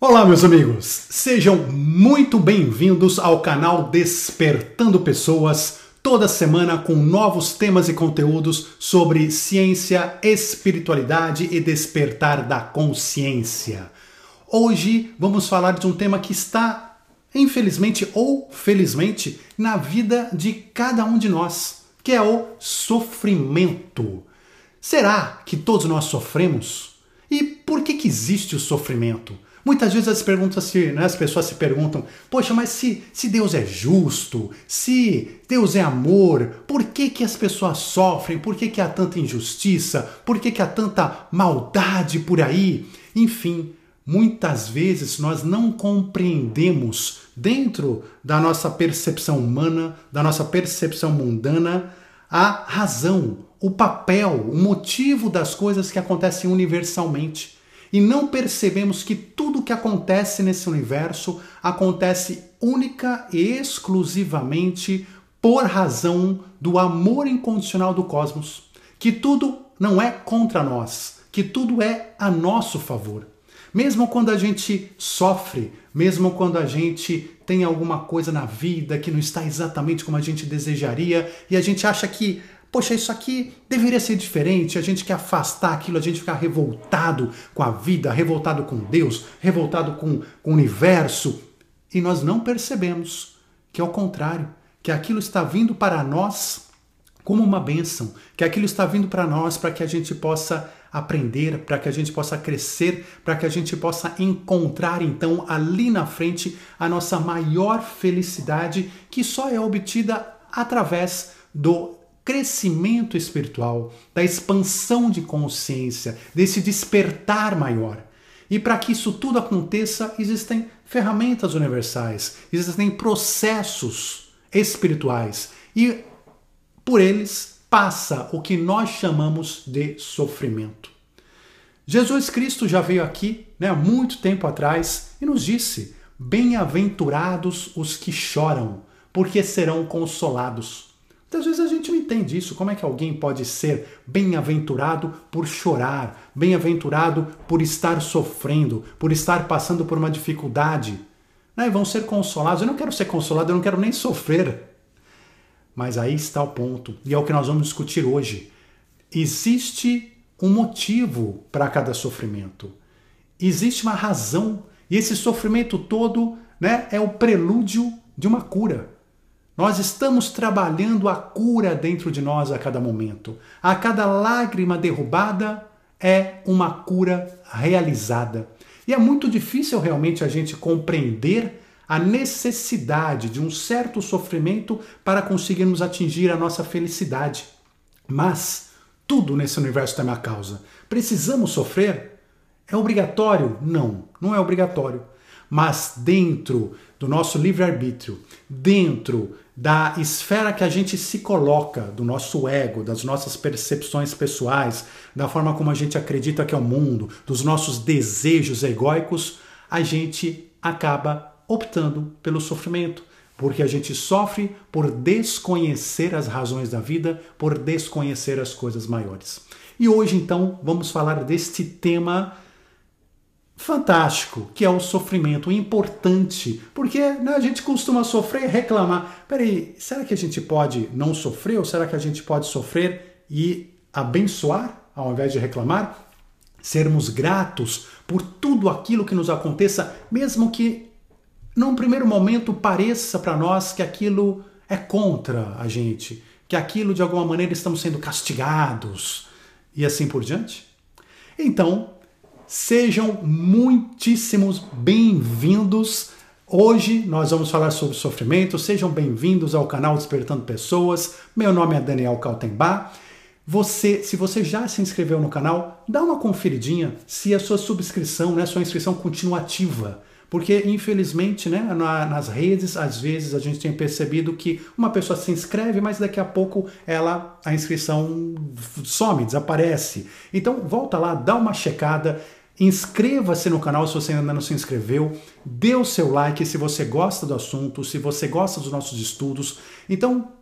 Olá, meus amigos! Sejam muito bem-vindos ao canal Despertando Pessoas, toda semana com novos temas e conteúdos sobre ciência, espiritualidade e despertar da consciência. Hoje vamos falar de um tema que está, infelizmente ou felizmente, na vida de cada um de nós, que é o sofrimento. Será que todos nós sofremos? E por que, que existe o sofrimento? Muitas vezes as, perguntas se, né, as pessoas se perguntam: poxa, mas se, se Deus é justo, se Deus é amor, por que, que as pessoas sofrem? Por que, que há tanta injustiça? Por que, que há tanta maldade por aí? Enfim, muitas vezes nós não compreendemos, dentro da nossa percepção humana, da nossa percepção mundana, a razão, o papel, o motivo das coisas que acontecem universalmente e não percebemos que tudo que acontece nesse universo acontece única e exclusivamente por razão do amor incondicional do cosmos, que tudo não é contra nós, que tudo é a nosso favor. Mesmo quando a gente sofre, mesmo quando a gente tem alguma coisa na vida que não está exatamente como a gente desejaria e a gente acha que Poxa, isso aqui deveria ser diferente. A gente quer afastar aquilo, a gente ficar revoltado com a vida, revoltado com Deus, revoltado com, com o universo. E nós não percebemos que, ao contrário, que aquilo está vindo para nós como uma bênção, que aquilo está vindo para nós para que a gente possa aprender, para que a gente possa crescer, para que a gente possa encontrar então ali na frente a nossa maior felicidade, que só é obtida através do crescimento espiritual, da expansão de consciência, desse despertar maior. E para que isso tudo aconteça, existem ferramentas universais, existem processos espirituais e por eles passa o que nós chamamos de sofrimento. Jesus Cristo já veio aqui, né, muito tempo atrás, e nos disse: Bem-aventurados os que choram, porque serão consolados. Muitas vezes a gente não entende isso. Como é que alguém pode ser bem-aventurado por chorar, bem-aventurado por estar sofrendo, por estar passando por uma dificuldade? Né? Vão ser consolados. Eu não quero ser consolado, eu não quero nem sofrer. Mas aí está o ponto, e é o que nós vamos discutir hoje. Existe um motivo para cada sofrimento. Existe uma razão, e esse sofrimento todo né, é o prelúdio de uma cura. Nós estamos trabalhando a cura dentro de nós a cada momento. A cada lágrima derrubada é uma cura realizada. E é muito difícil realmente a gente compreender a necessidade de um certo sofrimento para conseguirmos atingir a nossa felicidade. Mas tudo nesse universo tem uma causa. Precisamos sofrer? É obrigatório? Não, não é obrigatório. Mas dentro do nosso livre-arbítrio, dentro da esfera que a gente se coloca, do nosso ego, das nossas percepções pessoais, da forma como a gente acredita que é o mundo, dos nossos desejos egóicos, a gente acaba optando pelo sofrimento, porque a gente sofre por desconhecer as razões da vida, por desconhecer as coisas maiores. E hoje então vamos falar deste tema fantástico, que é o sofrimento importante, porque né, a gente costuma sofrer e reclamar. Peraí, será que a gente pode não sofrer ou será que a gente pode sofrer e abençoar ao invés de reclamar? Sermos gratos por tudo aquilo que nos aconteça, mesmo que num primeiro momento pareça para nós que aquilo é contra a gente, que aquilo de alguma maneira estamos sendo castigados e assim por diante? Então, Sejam muitíssimos bem-vindos. Hoje nós vamos falar sobre sofrimento. Sejam bem-vindos ao canal Despertando Pessoas. Meu nome é Daniel Kaltenbach. Você, se você já se inscreveu no canal, dá uma conferidinha se a sua subscrição, né, sua inscrição continua ativa. Porque, infelizmente, né, na, nas redes, às vezes a gente tem percebido que uma pessoa se inscreve, mas daqui a pouco ela a inscrição some, desaparece. Então, volta lá, dá uma checada. Inscreva-se no canal se você ainda não se inscreveu, dê o seu like se você gosta do assunto, se você gosta dos nossos estudos. Então,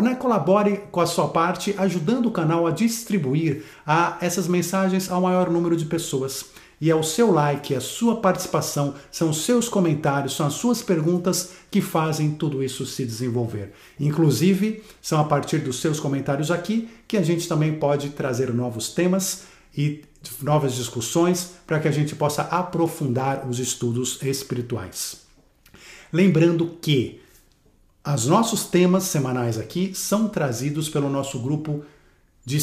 né, colabore com a sua parte, ajudando o canal a distribuir a, essas mensagens ao maior número de pessoas. E é o seu like, é a sua participação, são os seus comentários, são as suas perguntas que fazem tudo isso se desenvolver. Inclusive, são a partir dos seus comentários aqui que a gente também pode trazer novos temas e novas discussões para que a gente possa aprofundar os estudos espirituais. Lembrando que os nossos temas semanais aqui são trazidos pelo nosso grupo de,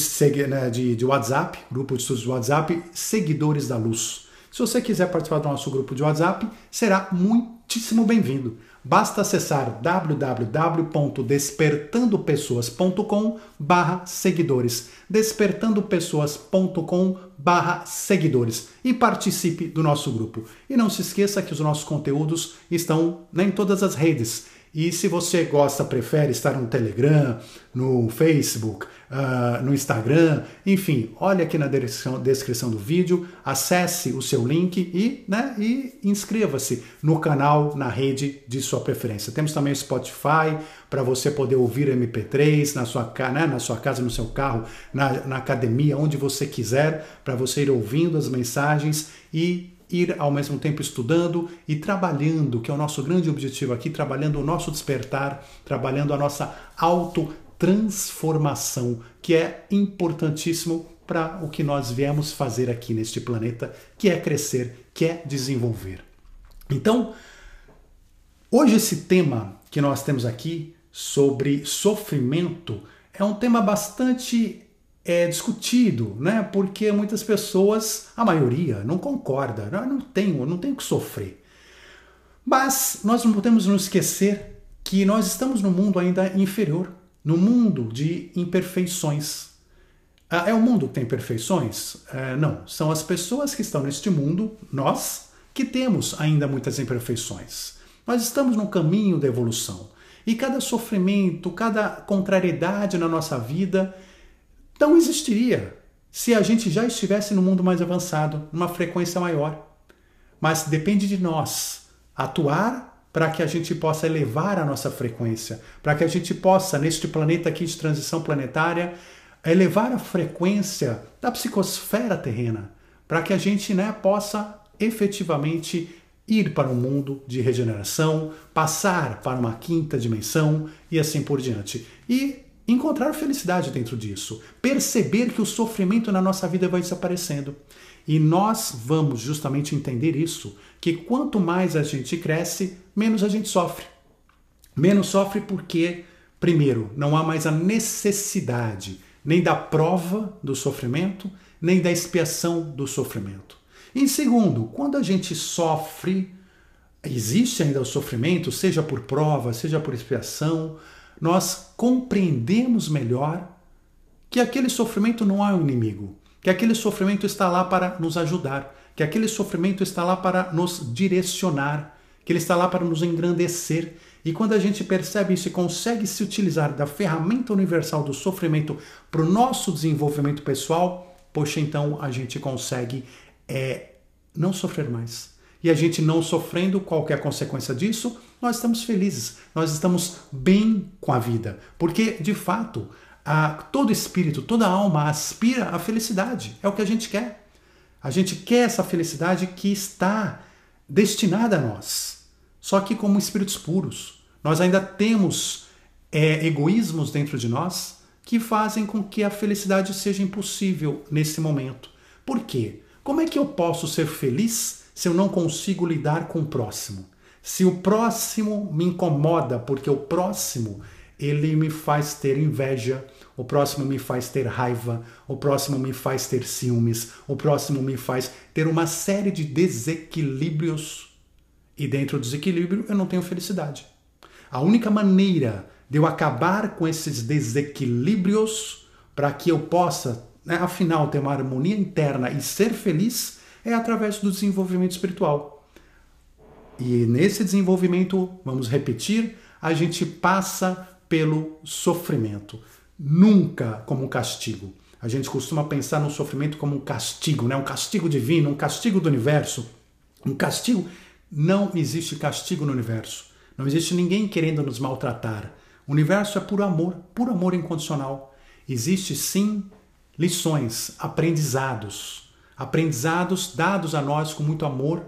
né, de, de WhatsApp, grupo de estudos de WhatsApp, Seguidores da Luz. Se você quiser participar do nosso grupo de WhatsApp, será muitíssimo bem-vindo. Basta acessar www.despertandopessoas.com barra seguidores despertandopessoas.com barra seguidores e participe do nosso grupo. E não se esqueça que os nossos conteúdos estão né, em todas as redes. E se você gosta, prefere estar no Telegram, no Facebook, uh, no Instagram, enfim, olha aqui na descrição, do vídeo, acesse o seu link e, né, e inscreva-se no canal, na rede de sua preferência. Temos também o Spotify para você poder ouvir MP3 na sua, né, na sua casa, no seu carro, na, na academia, onde você quiser, para você ir ouvindo as mensagens e ir ao mesmo tempo estudando e trabalhando, que é o nosso grande objetivo aqui, trabalhando o nosso despertar, trabalhando a nossa autotransformação, que é importantíssimo para o que nós viemos fazer aqui neste planeta, que é crescer, que é desenvolver. Então, hoje esse tema que nós temos aqui sobre sofrimento é um tema bastante é discutido, né? Porque muitas pessoas, a maioria, não concorda, não, não tenho, não tenho que sofrer. Mas nós não podemos nos esquecer que nós estamos no mundo ainda inferior, no mundo de imperfeições. Ah, é o mundo que tem imperfeições? É, não, são as pessoas que estão neste mundo, nós, que temos ainda muitas imperfeições. Nós estamos no caminho da evolução. E cada sofrimento, cada contrariedade na nossa vida não existiria se a gente já estivesse no mundo mais avançado, numa frequência maior. Mas depende de nós atuar para que a gente possa elevar a nossa frequência, para que a gente possa, neste planeta aqui de transição planetária, elevar a frequência da psicosfera terrena, para que a gente né, possa efetivamente ir para um mundo de regeneração, passar para uma quinta dimensão e assim por diante. E encontrar felicidade dentro disso, perceber que o sofrimento na nossa vida vai desaparecendo. E nós vamos justamente entender isso, que quanto mais a gente cresce, menos a gente sofre. Menos sofre porque, primeiro, não há mais a necessidade nem da prova do sofrimento, nem da expiação do sofrimento. E segundo, quando a gente sofre, existe ainda o sofrimento, seja por prova, seja por expiação, nós compreendemos melhor que aquele sofrimento não é um inimigo, que aquele sofrimento está lá para nos ajudar, que aquele sofrimento está lá para nos direcionar, que ele está lá para nos engrandecer. E quando a gente percebe isso e consegue se utilizar da ferramenta universal do sofrimento para o nosso desenvolvimento pessoal, poxa, então a gente consegue é, não sofrer mais. E a gente não sofrendo qualquer consequência disso, nós estamos felizes, nós estamos bem com a vida, porque de fato a, todo espírito, toda alma aspira à felicidade, é o que a gente quer. A gente quer essa felicidade que está destinada a nós, só que como espíritos puros. Nós ainda temos é, egoísmos dentro de nós que fazem com que a felicidade seja impossível nesse momento. Por quê? Como é que eu posso ser feliz se eu não consigo lidar com o próximo? Se o próximo me incomoda, porque o próximo ele me faz ter inveja, o próximo me faz ter raiva, o próximo me faz ter ciúmes, o próximo me faz ter uma série de desequilíbrios. E dentro do desequilíbrio eu não tenho felicidade. A única maneira de eu acabar com esses desequilíbrios para que eu possa, né, afinal, ter uma harmonia interna e ser feliz é através do desenvolvimento espiritual. E nesse desenvolvimento, vamos repetir, a gente passa pelo sofrimento, nunca como um castigo. A gente costuma pensar no sofrimento como um castigo, né? um castigo divino, um castigo do universo. Um castigo. Não existe castigo no universo. Não existe ninguém querendo nos maltratar. O universo é puro amor, puro amor incondicional. Existe sim lições, aprendizados. aprendizados dados a nós com muito amor.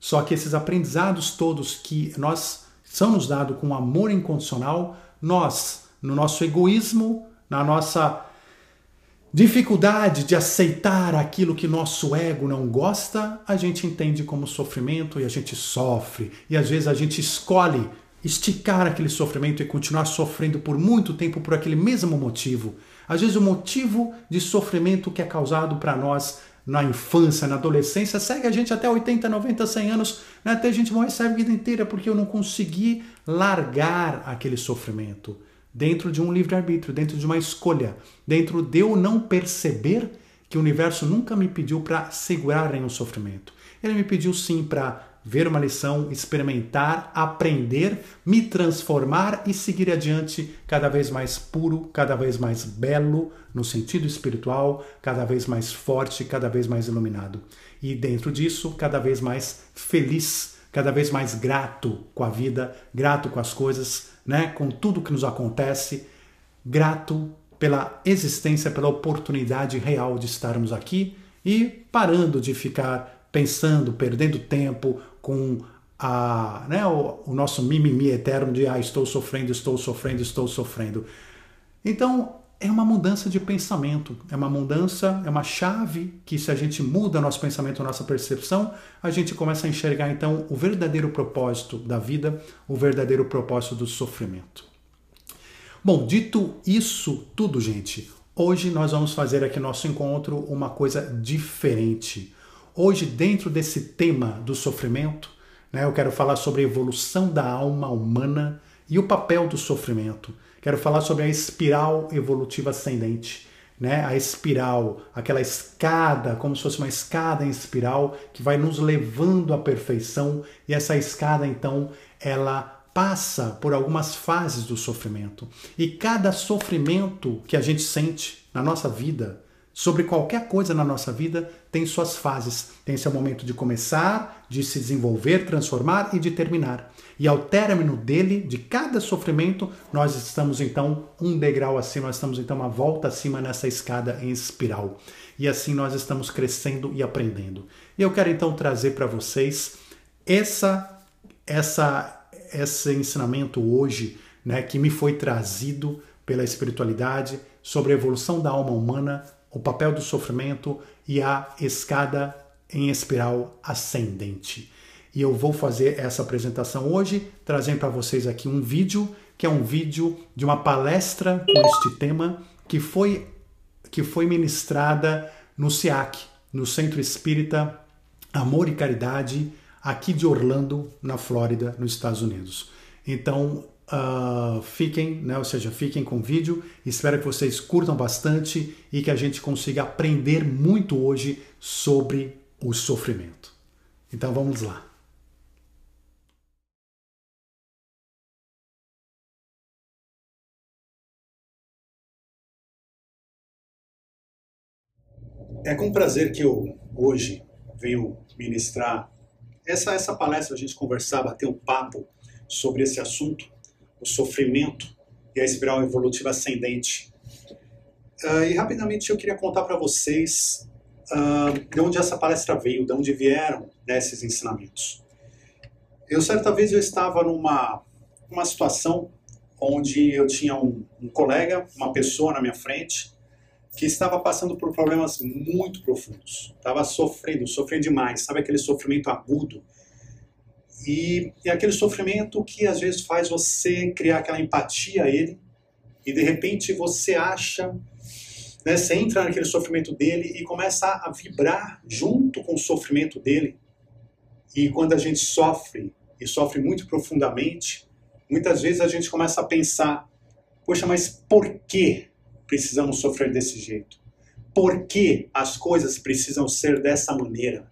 Só que esses aprendizados todos que nós são nos dados com amor incondicional, nós, no nosso egoísmo, na nossa dificuldade de aceitar aquilo que nosso ego não gosta, a gente entende como sofrimento e a gente sofre. E às vezes a gente escolhe esticar aquele sofrimento e continuar sofrendo por muito tempo por aquele mesmo motivo. Às vezes o motivo de sofrimento que é causado para nós na infância, na adolescência, segue a gente até 80, 90, 100 anos, né? até a gente morrer, segue a vida inteira, porque eu não consegui largar aquele sofrimento dentro de um livre-arbítrio, dentro de uma escolha, dentro de eu não perceber que o universo nunca me pediu para segurar em um sofrimento. Ele me pediu sim para ver uma lição, experimentar, aprender, me transformar e seguir adiante cada vez mais puro, cada vez mais belo no sentido espiritual, cada vez mais forte, cada vez mais iluminado. E dentro disso, cada vez mais feliz, cada vez mais grato com a vida, grato com as coisas, né, com tudo que nos acontece, grato pela existência, pela oportunidade real de estarmos aqui e parando de ficar pensando, perdendo tempo com a, né, o, o nosso mimimi eterno de ah, estou sofrendo, estou sofrendo, estou sofrendo. Então, é uma mudança de pensamento, é uma mudança, é uma chave que se a gente muda nosso pensamento, nossa percepção, a gente começa a enxergar então o verdadeiro propósito da vida, o verdadeiro propósito do sofrimento. Bom, dito isso tudo, gente, hoje nós vamos fazer aqui no nosso encontro uma coisa diferente. Hoje, dentro desse tema do sofrimento, né, eu quero falar sobre a evolução da alma humana e o papel do sofrimento. Quero falar sobre a espiral evolutiva ascendente. Né? A espiral, aquela escada, como se fosse uma escada em espiral que vai nos levando à perfeição, e essa escada então ela passa por algumas fases do sofrimento. E cada sofrimento que a gente sente na nossa vida, sobre qualquer coisa na nossa vida tem suas fases. Tem seu momento de começar, de se desenvolver, transformar e de terminar. E ao término dele, de cada sofrimento, nós estamos então um degrau acima, nós estamos então uma volta acima nessa escada em espiral. E assim nós estamos crescendo e aprendendo. E eu quero então trazer para vocês essa essa esse ensinamento hoje, né, que me foi trazido pela espiritualidade sobre a evolução da alma humana o papel do sofrimento e a escada em espiral ascendente. E eu vou fazer essa apresentação hoje, trazendo para vocês aqui um vídeo, que é um vídeo de uma palestra com este tema que foi que foi ministrada no SIAC, no Centro Espírita Amor e Caridade, aqui de Orlando, na Flórida, nos Estados Unidos. Então, Uh, fiquem, né, ou seja, fiquem com o vídeo. Espero que vocês curtam bastante e que a gente consiga aprender muito hoje sobre o sofrimento. Então vamos lá. É com prazer que eu hoje venho ministrar essa, essa palestra, a gente conversar, bater um papo sobre esse assunto o sofrimento e a espiral evolutiva ascendente. Uh, e rapidamente eu queria contar para vocês uh, de onde essa palestra veio, de onde vieram né, esses ensinamentos. Eu certa vez eu estava numa uma situação onde eu tinha um, um colega, uma pessoa na minha frente, que estava passando por problemas muito profundos. Estava sofrendo, sofrendo demais. Sabe aquele sofrimento agudo e é aquele sofrimento que às vezes faz você criar aquela empatia a ele e de repente você acha, né, você entra naquele sofrimento dele e começa a vibrar junto com o sofrimento dele. E quando a gente sofre, e sofre muito profundamente, muitas vezes a gente começa a pensar: poxa, mas por que precisamos sofrer desse jeito? Por que as coisas precisam ser dessa maneira?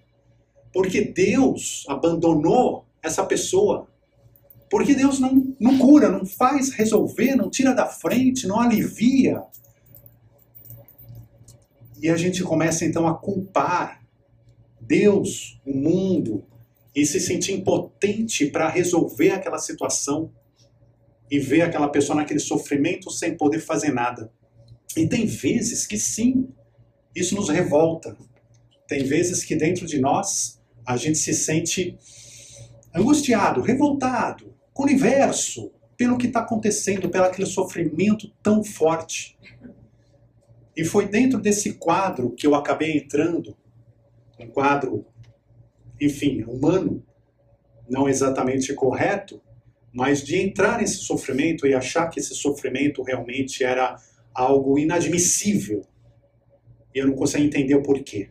Porque Deus abandonou essa pessoa. Porque Deus não, não cura, não faz resolver, não tira da frente, não alivia. E a gente começa então a culpar Deus, o mundo, e se sentir impotente para resolver aquela situação e ver aquela pessoa naquele sofrimento sem poder fazer nada. E tem vezes que sim, isso nos revolta. Tem vezes que dentro de nós a gente se sente angustiado, revoltado com o universo, pelo que está acontecendo, pelo aquele sofrimento tão forte. E foi dentro desse quadro que eu acabei entrando, um quadro, enfim, humano, não exatamente correto, mas de entrar nesse sofrimento e achar que esse sofrimento realmente era algo inadmissível. E eu não conseguia entender o porquê.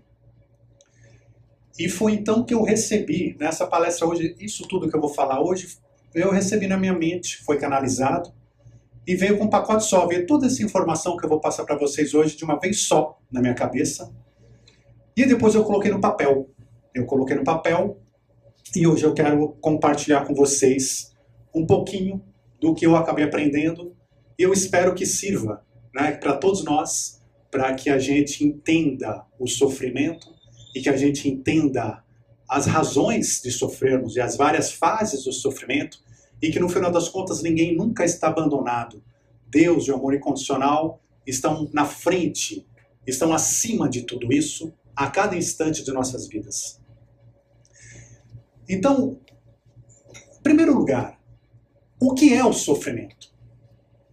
E foi então que eu recebi, nessa palestra hoje, isso tudo que eu vou falar hoje, eu recebi na minha mente, foi canalizado, e veio com um pacote só. Veio toda essa informação que eu vou passar para vocês hoje de uma vez só na minha cabeça. E depois eu coloquei no papel. Eu coloquei no papel e hoje eu quero compartilhar com vocês um pouquinho do que eu acabei aprendendo. Eu espero que sirva né, para todos nós, para que a gente entenda o sofrimento e que a gente entenda as razões de sofrermos e as várias fases do sofrimento e que no final das contas ninguém nunca está abandonado. Deus e o amor incondicional estão na frente, estão acima de tudo isso a cada instante de nossas vidas. Então, em primeiro lugar, o que é o sofrimento?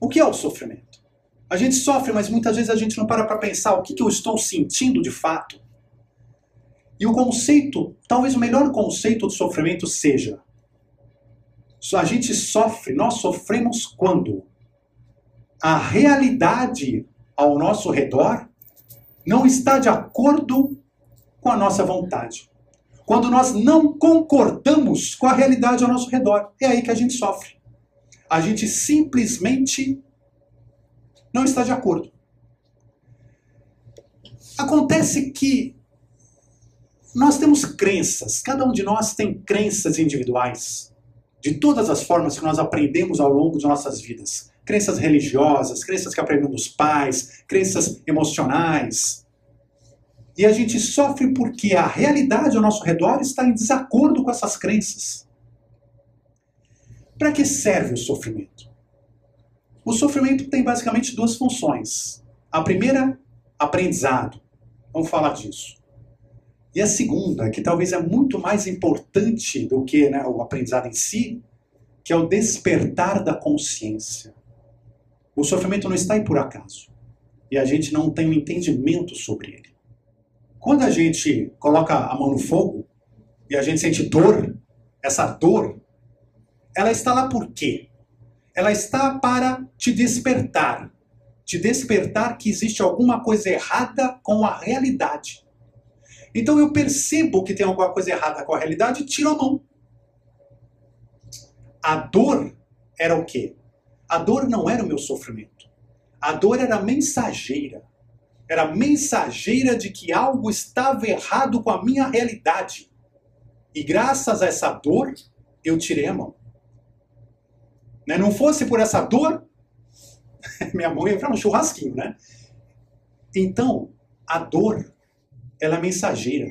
O que é o sofrimento? A gente sofre, mas muitas vezes a gente não para para pensar o que, que eu estou sentindo de fato. E o conceito, talvez o melhor conceito de sofrimento seja: a gente sofre, nós sofremos quando a realidade ao nosso redor não está de acordo com a nossa vontade. Quando nós não concordamos com a realidade ao nosso redor, é aí que a gente sofre. A gente simplesmente não está de acordo. Acontece que nós temos crenças, cada um de nós tem crenças individuais de todas as formas que nós aprendemos ao longo de nossas vidas. Crenças religiosas, crenças que aprendemos dos pais, crenças emocionais. E a gente sofre porque a realidade ao nosso redor está em desacordo com essas crenças. Para que serve o sofrimento? O sofrimento tem basicamente duas funções. A primeira, aprendizado. Vamos falar disso. E a segunda, que talvez é muito mais importante do que né, o aprendizado em si, que é o despertar da consciência. O sofrimento não está aí por acaso. E a gente não tem um entendimento sobre ele. Quando a gente coloca a mão no fogo e a gente sente dor, essa dor, ela está lá por quê? Ela está para te despertar. Te despertar que existe alguma coisa errada com a realidade. Então eu percebo que tem alguma coisa errada com a realidade e tiro a mão. A dor era o quê? A dor não era o meu sofrimento. A dor era mensageira. Era mensageira de que algo estava errado com a minha realidade. E graças a essa dor, eu tirei a mão. Né? Não fosse por essa dor, minha mão ia para um churrasquinho, né? Então, a dor ela é mensageira.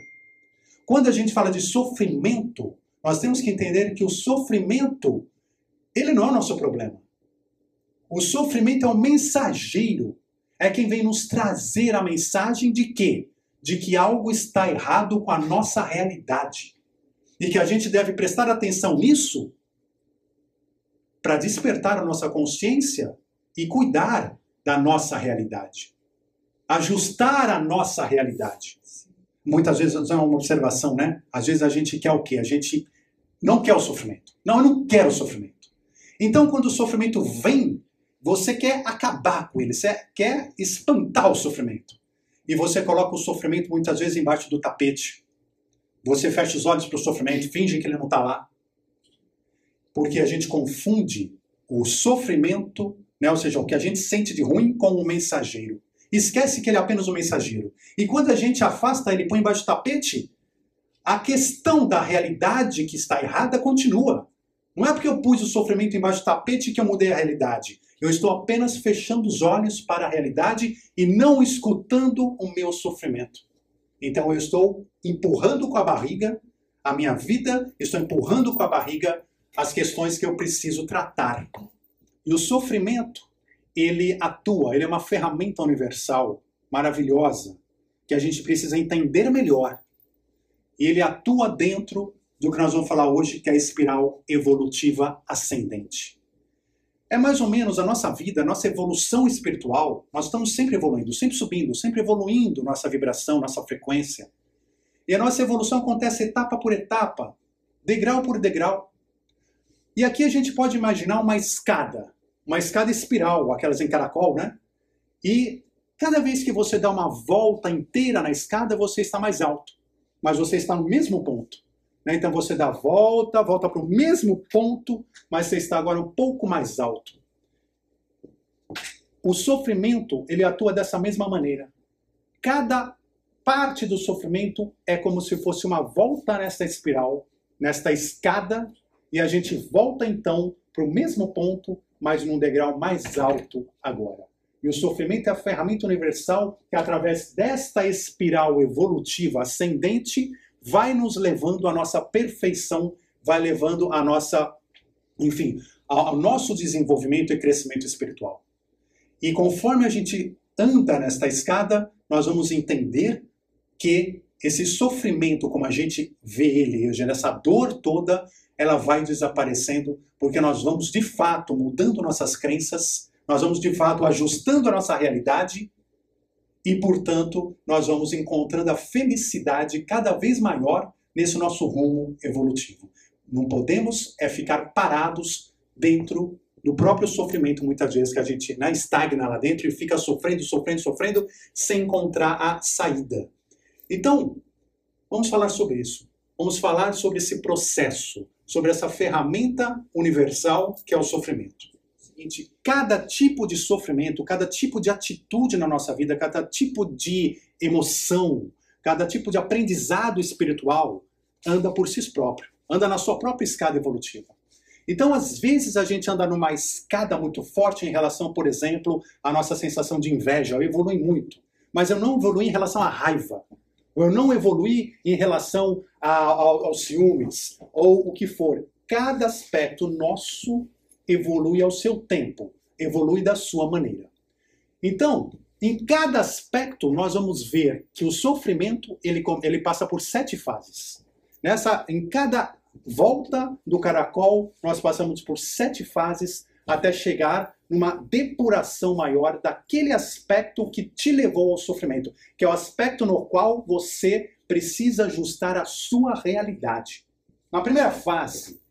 Quando a gente fala de sofrimento, nós temos que entender que o sofrimento, ele não é o nosso problema. O sofrimento é um mensageiro. É quem vem nos trazer a mensagem de quê? De que algo está errado com a nossa realidade. E que a gente deve prestar atenção nisso para despertar a nossa consciência e cuidar da nossa realidade. Ajustar a nossa realidade muitas vezes é uma observação, né? Às vezes a gente quer o quê? A gente não quer o sofrimento. Não, eu não quero o sofrimento. Então, quando o sofrimento vem, você quer acabar com ele, você quer espantar o sofrimento. E você coloca o sofrimento muitas vezes embaixo do tapete. Você fecha os olhos para o sofrimento, finge que ele não está lá. Porque a gente confunde o sofrimento, né, ou seja, o que a gente sente de ruim, com o mensageiro esquece que ele é apenas um mensageiro. E quando a gente afasta ele põe embaixo do tapete, a questão da realidade que está errada continua. Não é porque eu pus o sofrimento embaixo do tapete que eu mudei a realidade. Eu estou apenas fechando os olhos para a realidade e não escutando o meu sofrimento. Então eu estou empurrando com a barriga a minha vida, estou empurrando com a barriga as questões que eu preciso tratar. E o sofrimento ele atua, ele é uma ferramenta universal maravilhosa que a gente precisa entender melhor e ele atua dentro do que nós vamos falar hoje, que é a espiral evolutiva ascendente. É mais ou menos a nossa vida, a nossa evolução espiritual. Nós estamos sempre evoluindo, sempre subindo, sempre evoluindo nossa vibração, nossa frequência. E a nossa evolução acontece etapa por etapa, degrau por degrau. E aqui a gente pode imaginar uma escada, uma escada espiral, aquelas em caracol, né? E cada vez que você dá uma volta inteira na escada, você está mais alto, mas você está no mesmo ponto. Né? Então você dá volta, volta para o mesmo ponto, mas você está agora um pouco mais alto. O sofrimento, ele atua dessa mesma maneira. Cada parte do sofrimento é como se fosse uma volta nesta espiral, nesta escada, e a gente volta então para o mesmo ponto, mas num degrau mais alto agora. E o sofrimento é a ferramenta universal que, através desta espiral evolutiva ascendente, vai nos levando à nossa perfeição, vai levando à nossa, enfim, ao nosso desenvolvimento e crescimento espiritual. E conforme a gente anda nesta escada, nós vamos entender que esse sofrimento, como a gente vê ele, essa dor toda, ela vai desaparecendo, porque nós vamos de fato mudando nossas crenças, nós vamos de fato ajustando a nossa realidade e, portanto, nós vamos encontrando a felicidade cada vez maior nesse nosso rumo evolutivo. Não podemos é ficar parados dentro do próprio sofrimento, muitas vezes, que a gente né, estagna lá dentro e fica sofrendo, sofrendo, sofrendo, sem encontrar a saída. Então, vamos falar sobre isso. Vamos falar sobre esse processo, sobre essa ferramenta universal que é o sofrimento seguinte: cada tipo de sofrimento, cada tipo de atitude na nossa vida, cada tipo de emoção, cada tipo de aprendizado espiritual anda por si próprio, anda na sua própria escada evolutiva. Então, às vezes, a gente anda numa escada muito forte em relação, por exemplo, à nossa sensação de inveja. Eu evolui muito, mas eu não evolui em relação à raiva. Eu não evolui em relação a, a, aos ciúmes, ou o que for. Cada aspecto nosso evolui ao seu tempo, evolui da sua maneira. Então, em cada aspecto, nós vamos ver que o sofrimento ele, ele passa por sete fases. Nessa, em cada volta do caracol, nós passamos por sete fases até chegar numa depuração maior daquele aspecto que te levou ao sofrimento, que é o aspecto no qual você precisa ajustar a sua realidade. Na primeira fase,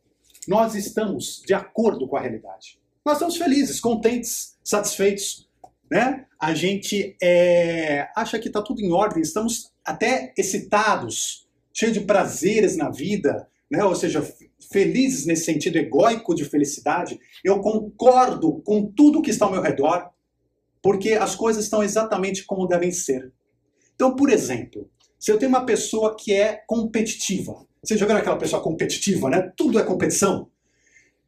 nós estamos de acordo com a realidade. Nós estamos felizes, contentes, satisfeitos. Né? A gente é, acha que está tudo em ordem, estamos até excitados, cheios de prazeres na vida, né? ou seja, felizes nesse sentido egóico de felicidade. Eu concordo com tudo que está ao meu redor, porque as coisas estão exatamente como devem ser. Então, por exemplo, se eu tenho uma pessoa que é competitiva, você já viu aquela pessoa competitiva, né? Tudo é competição.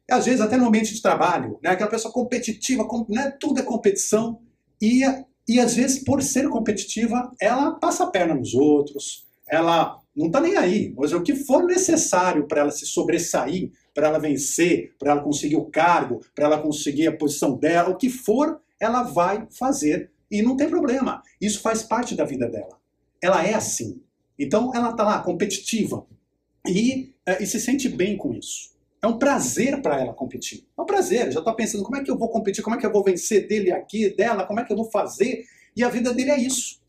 Às vezes, até no ambiente de trabalho, né? aquela pessoa competitiva, né? tudo é competição. E, e às vezes, por ser competitiva, ela passa a perna nos outros, ela não está nem aí. Seja, o que for necessário para ela se sobressair, para ela vencer, para ela conseguir o cargo, para ela conseguir a posição dela, o que for, ela vai fazer. E não tem problema. Isso faz parte da vida dela. Ela é assim. Então, ela está lá, competitiva e, é, e se sente bem com isso. É um prazer para ela competir. É um prazer. Já está pensando como é que eu vou competir, como é que eu vou vencer dele aqui, dela, como é que eu vou fazer. E a vida dele é isso.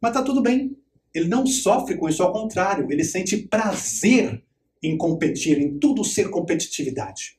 Mas tá tudo bem. Ele não sofre com isso, ao contrário, ele sente prazer em competir, em tudo ser competitividade.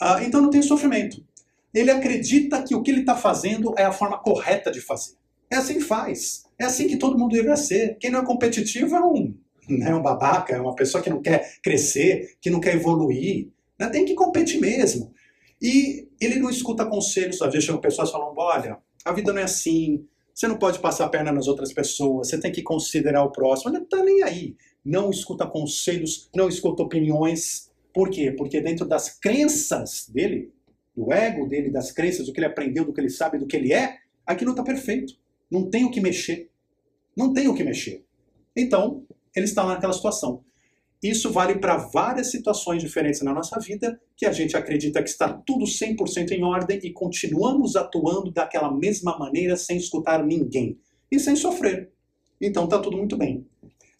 Ah, então não tem sofrimento. Ele acredita que o que ele está fazendo é a forma correta de fazer. É assim que faz. É assim que todo mundo deveria ser. Quem não é competitivo é um né, um babaca, é uma pessoa que não quer crescer, que não quer evoluir. Né, tem que competir mesmo. E ele não escuta conselhos, às vezes chegam pessoas falando, olha, a vida não é assim, você não pode passar a perna nas outras pessoas, você tem que considerar o próximo. Não está nem aí. Não escuta conselhos, não escuta opiniões. Por quê? Porque dentro das crenças dele, do ego dele, das crenças, do que ele aprendeu, do que ele sabe, do que ele é, aquilo está perfeito. Não tem o que mexer. Não tem o que mexer. Então, ele está naquela situação. Isso vale para várias situações diferentes na nossa vida, que a gente acredita que está tudo 100% em ordem e continuamos atuando daquela mesma maneira sem escutar ninguém e sem sofrer. Então está tudo muito bem.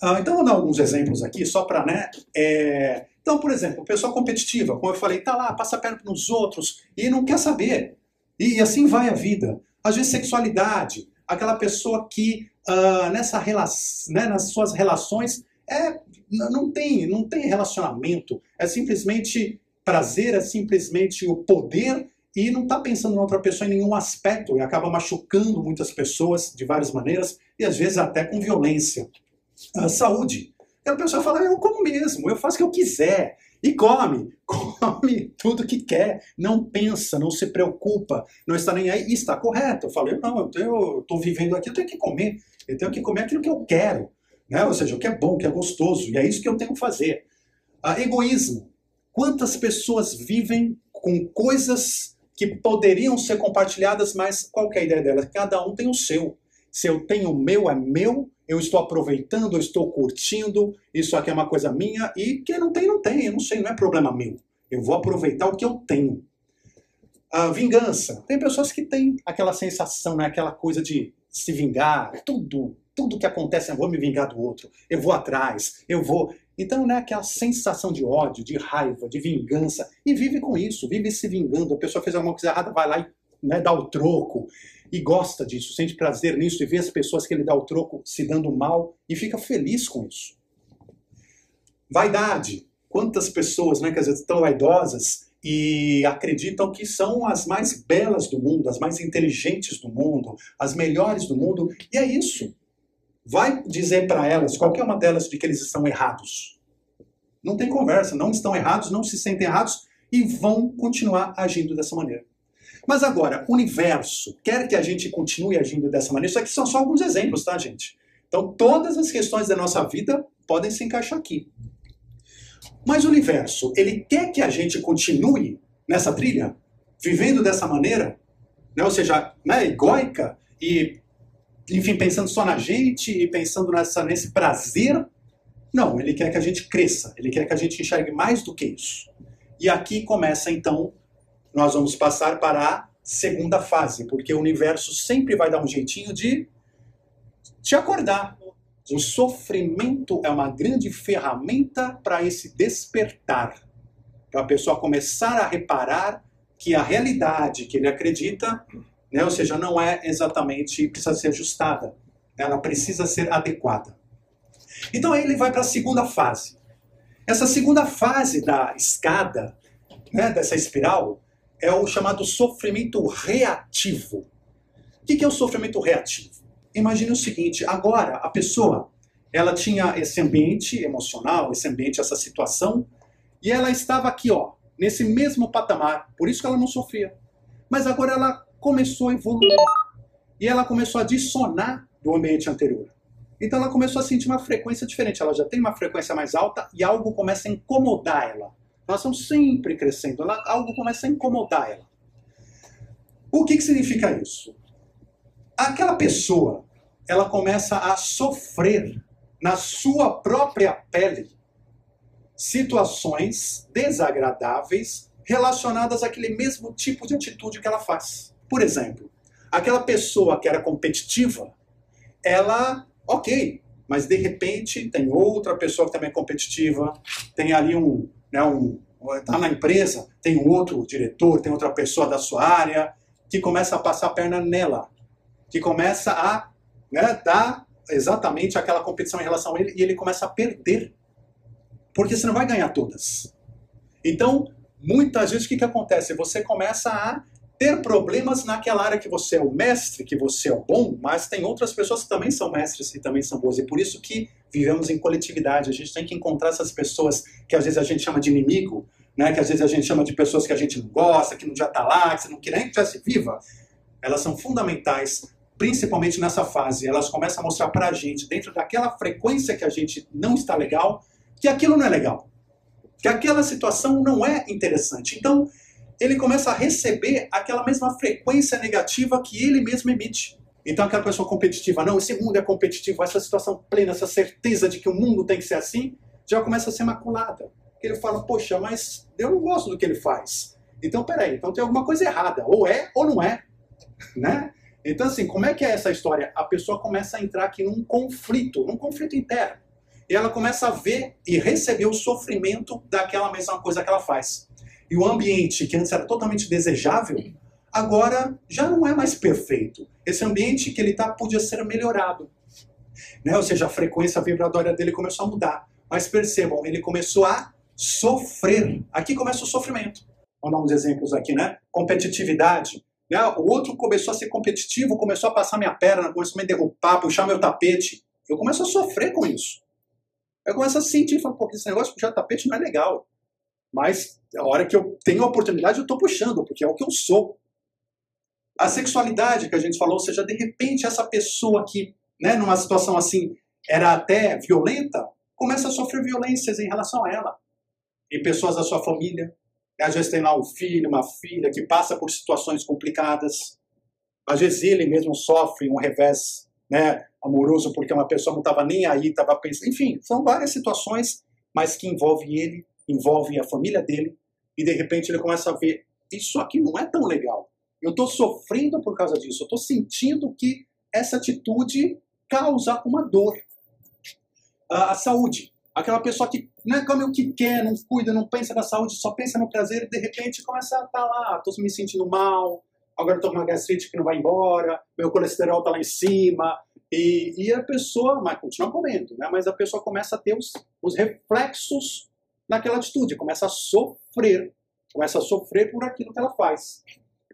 Uh, então, vou dar alguns exemplos aqui, só para, né? É... Então, por exemplo, pessoa competitiva, como eu falei, tá lá, passa perna nos outros e não quer saber. E, assim vai a vida. Às vezes, sexualidade, aquela pessoa que uh, nessa relação, né, nas suas relações é, não tem, não tem relacionamento, é simplesmente prazer, é simplesmente o poder e não está pensando na outra pessoa em nenhum aspecto e acaba machucando muitas pessoas de várias maneiras e às vezes até com violência. Uh, saúde. E a pessoa fala, eu como mesmo, eu faço o que eu quiser. E come, come tudo que quer, não pensa, não se preocupa, não está nem aí, e está correto. Eu falo, não, eu estou vivendo aqui, eu tenho que comer, eu tenho que comer aquilo que eu quero, né? ou seja, o que é bom, o que é gostoso, e é isso que eu tenho que fazer. Ah, egoísmo. Quantas pessoas vivem com coisas que poderiam ser compartilhadas, mas qual é ideia delas? Cada um tem o seu. Se eu tenho o meu, é meu, eu estou aproveitando, eu estou curtindo, isso aqui é uma coisa minha, e quem não tem, não tem, eu não sei, não é problema meu. Eu vou aproveitar o que eu tenho. A vingança. Tem pessoas que têm aquela sensação, né, aquela coisa de se vingar, tudo, tudo que acontece, eu vou me vingar do outro, eu vou atrás, eu vou. Então, né, aquela sensação de ódio, de raiva, de vingança, e vive com isso, vive se vingando. A pessoa fez alguma coisa errada, vai lá e né, dá o troco e gosta disso, sente prazer nisso e vê as pessoas que ele dá o troco se dando mal e fica feliz com isso. Vaidade. Quantas pessoas, né, que às vezes estão vaidosas e acreditam que são as mais belas do mundo, as mais inteligentes do mundo, as melhores do mundo, e é isso. Vai dizer para elas, qualquer uma delas, de que eles estão errados. Não tem conversa, não estão errados, não se sentem errados e vão continuar agindo dessa maneira. Mas agora, o universo quer que a gente continue agindo dessa maneira. Isso aqui são só alguns exemplos, tá, gente? Então, todas as questões da nossa vida podem se encaixar aqui. Mas o universo, ele quer que a gente continue nessa trilha, vivendo dessa maneira, né? ou seja, né, egóica e, enfim, pensando só na gente e pensando nessa, nesse prazer. Não, ele quer que a gente cresça, ele quer que a gente enxergue mais do que isso. E aqui começa então nós vamos passar para a segunda fase, porque o universo sempre vai dar um jeitinho de te acordar. O sofrimento é uma grande ferramenta para esse despertar, para a pessoa começar a reparar que a realidade que ele acredita, né, ou seja, não é exatamente precisa ser ajustada, ela precisa ser adequada. Então aí ele vai para a segunda fase. Essa segunda fase da escada, né, dessa espiral, é o chamado sofrimento reativo. O que é o sofrimento reativo? Imagine o seguinte: agora a pessoa ela tinha esse ambiente emocional, esse ambiente, essa situação, e ela estava aqui, ó, nesse mesmo patamar. Por isso que ela não sofria. Mas agora ela começou a evoluir e ela começou a dissonar do ambiente anterior. Então ela começou a sentir uma frequência diferente. Ela já tem uma frequência mais alta e algo começa a incomodar ela. Nós estamos sempre crescendo, ela, algo começa a incomodar ela. O que, que significa isso? Aquela pessoa, ela começa a sofrer na sua própria pele situações desagradáveis relacionadas àquele mesmo tipo de atitude que ela faz. Por exemplo, aquela pessoa que era competitiva, ela, ok, mas de repente tem outra pessoa que também é competitiva, tem ali um, né, um, tá na empresa, tem um outro diretor, tem outra pessoa da sua área, que começa a passar a perna nela, que começa a né, dar exatamente aquela competição em relação a ele e ele começa a perder. Porque você não vai ganhar todas. Então, muitas vezes o que, que acontece? Você começa a ter problemas naquela área que você é o mestre, que você é o bom, mas tem outras pessoas que também são mestres e também são boas. E por isso que vivemos em coletividade. A gente tem que encontrar essas pessoas que às vezes a gente chama de inimigo, né? que às vezes a gente chama de pessoas que a gente não gosta, que não já está lá, que você não quer nem que já se viva. Elas são fundamentais, principalmente nessa fase. Elas começam a mostrar para a gente, dentro daquela frequência que a gente não está legal, que aquilo não é legal. Que aquela situação não é interessante. Então, ele começa a receber aquela mesma frequência negativa que ele mesmo emite. Então aquela pessoa competitiva, não, esse mundo é competitivo, essa situação plena, essa certeza de que o mundo tem que ser assim, já começa a ser maculada. Ele fala, poxa, mas eu não gosto do que ele faz. Então, peraí, então tem alguma coisa errada, ou é ou não é, né? Então, assim, como é que é essa história? A pessoa começa a entrar aqui num conflito, num conflito interno. e ela começa a ver e receber o sofrimento daquela mesma coisa que ela faz. E o ambiente que antes era totalmente desejável, agora já não é mais perfeito. Esse ambiente que ele está podia ser melhorado. Né? Ou seja, a frequência vibratória dele começou a mudar. Mas percebam, ele começou a sofrer. Aqui começa o sofrimento. Vamos dar uns exemplos aqui, né? Competitividade. Né? O outro começou a ser competitivo, começou a passar minha perna, começou a me derrubar, puxar meu tapete. Eu começo a sofrer com isso. Eu começo a sentir, falo, pô, esse negócio de puxar tapete não é legal. Mas a hora que eu tenho a oportunidade, eu estou puxando, porque é o que eu sou. A sexualidade que a gente falou, ou seja, de repente essa pessoa que, né, numa situação assim, era até violenta, começa a sofrer violências em relação a ela. E pessoas da sua família. Às vezes tem lá um filho, uma filha que passa por situações complicadas. Às vezes ele mesmo sofre um revés né, amoroso porque uma pessoa não estava nem aí, estava pensando. Enfim, são várias situações, mas que envolve ele, envolve a família dele, e de repente ele começa a ver: isso aqui não é tão legal. Eu estou sofrendo por causa disso, eu estou sentindo que essa atitude causa uma dor. A, a saúde. Aquela pessoa que não é come o que quer, não cuida, não pensa na saúde, só pensa no prazer e de repente começa a estar tá lá, estou me sentindo mal, agora estou com uma gastrite que não vai embora, meu colesterol está lá em cima, e, e, a pessoa, mas continua comendo, né? mas a pessoa começa a ter os, os reflexos naquela atitude, começa a sofrer, começa a sofrer por aquilo que ela faz.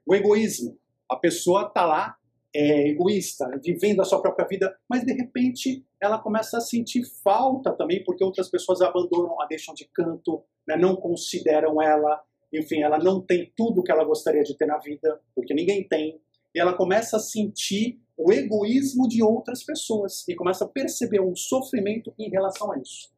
O egoísmo, a pessoa está lá, é egoísta, vivendo a sua própria vida, mas de repente ela começa a sentir falta também, porque outras pessoas abandonam, a deixam de canto, né? não consideram ela, enfim, ela não tem tudo que ela gostaria de ter na vida, porque ninguém tem, e ela começa a sentir o egoísmo de outras pessoas e começa a perceber um sofrimento em relação a isso.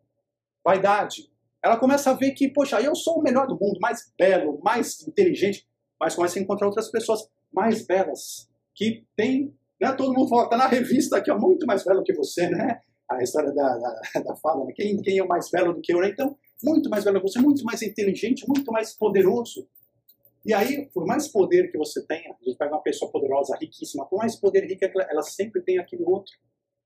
Vaidade. Ela começa a ver que, poxa, eu sou o melhor do mundo, mais belo, mais inteligente, mas começa a encontrar outras pessoas mais belas, que tem, né, todo mundo fala, tá na revista que é muito mais belo que você, né? A história da, da, da fala, né? quem, quem é mais belo do que eu, né? Então, muito mais belo que você, muito mais inteligente, muito mais poderoso. E aí, por mais poder que você tenha, a gente pega uma pessoa poderosa, riquíssima, por mais poder rica, ela sempre tem aquele outro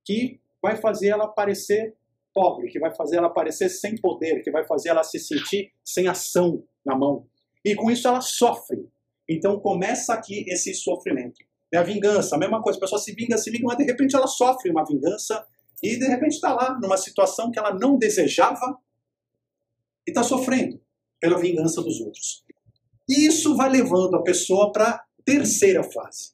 que vai fazer ela parecer pobre, que vai fazer ela parecer sem poder, que vai fazer ela se sentir sem ação na mão. E com isso ela sofre. Então começa aqui esse sofrimento. É a vingança, a mesma coisa, a pessoa se vinga, se vinga, mas de repente ela sofre uma vingança e de repente está lá numa situação que ela não desejava e está sofrendo pela vingança dos outros. E isso vai levando a pessoa para a terceira fase.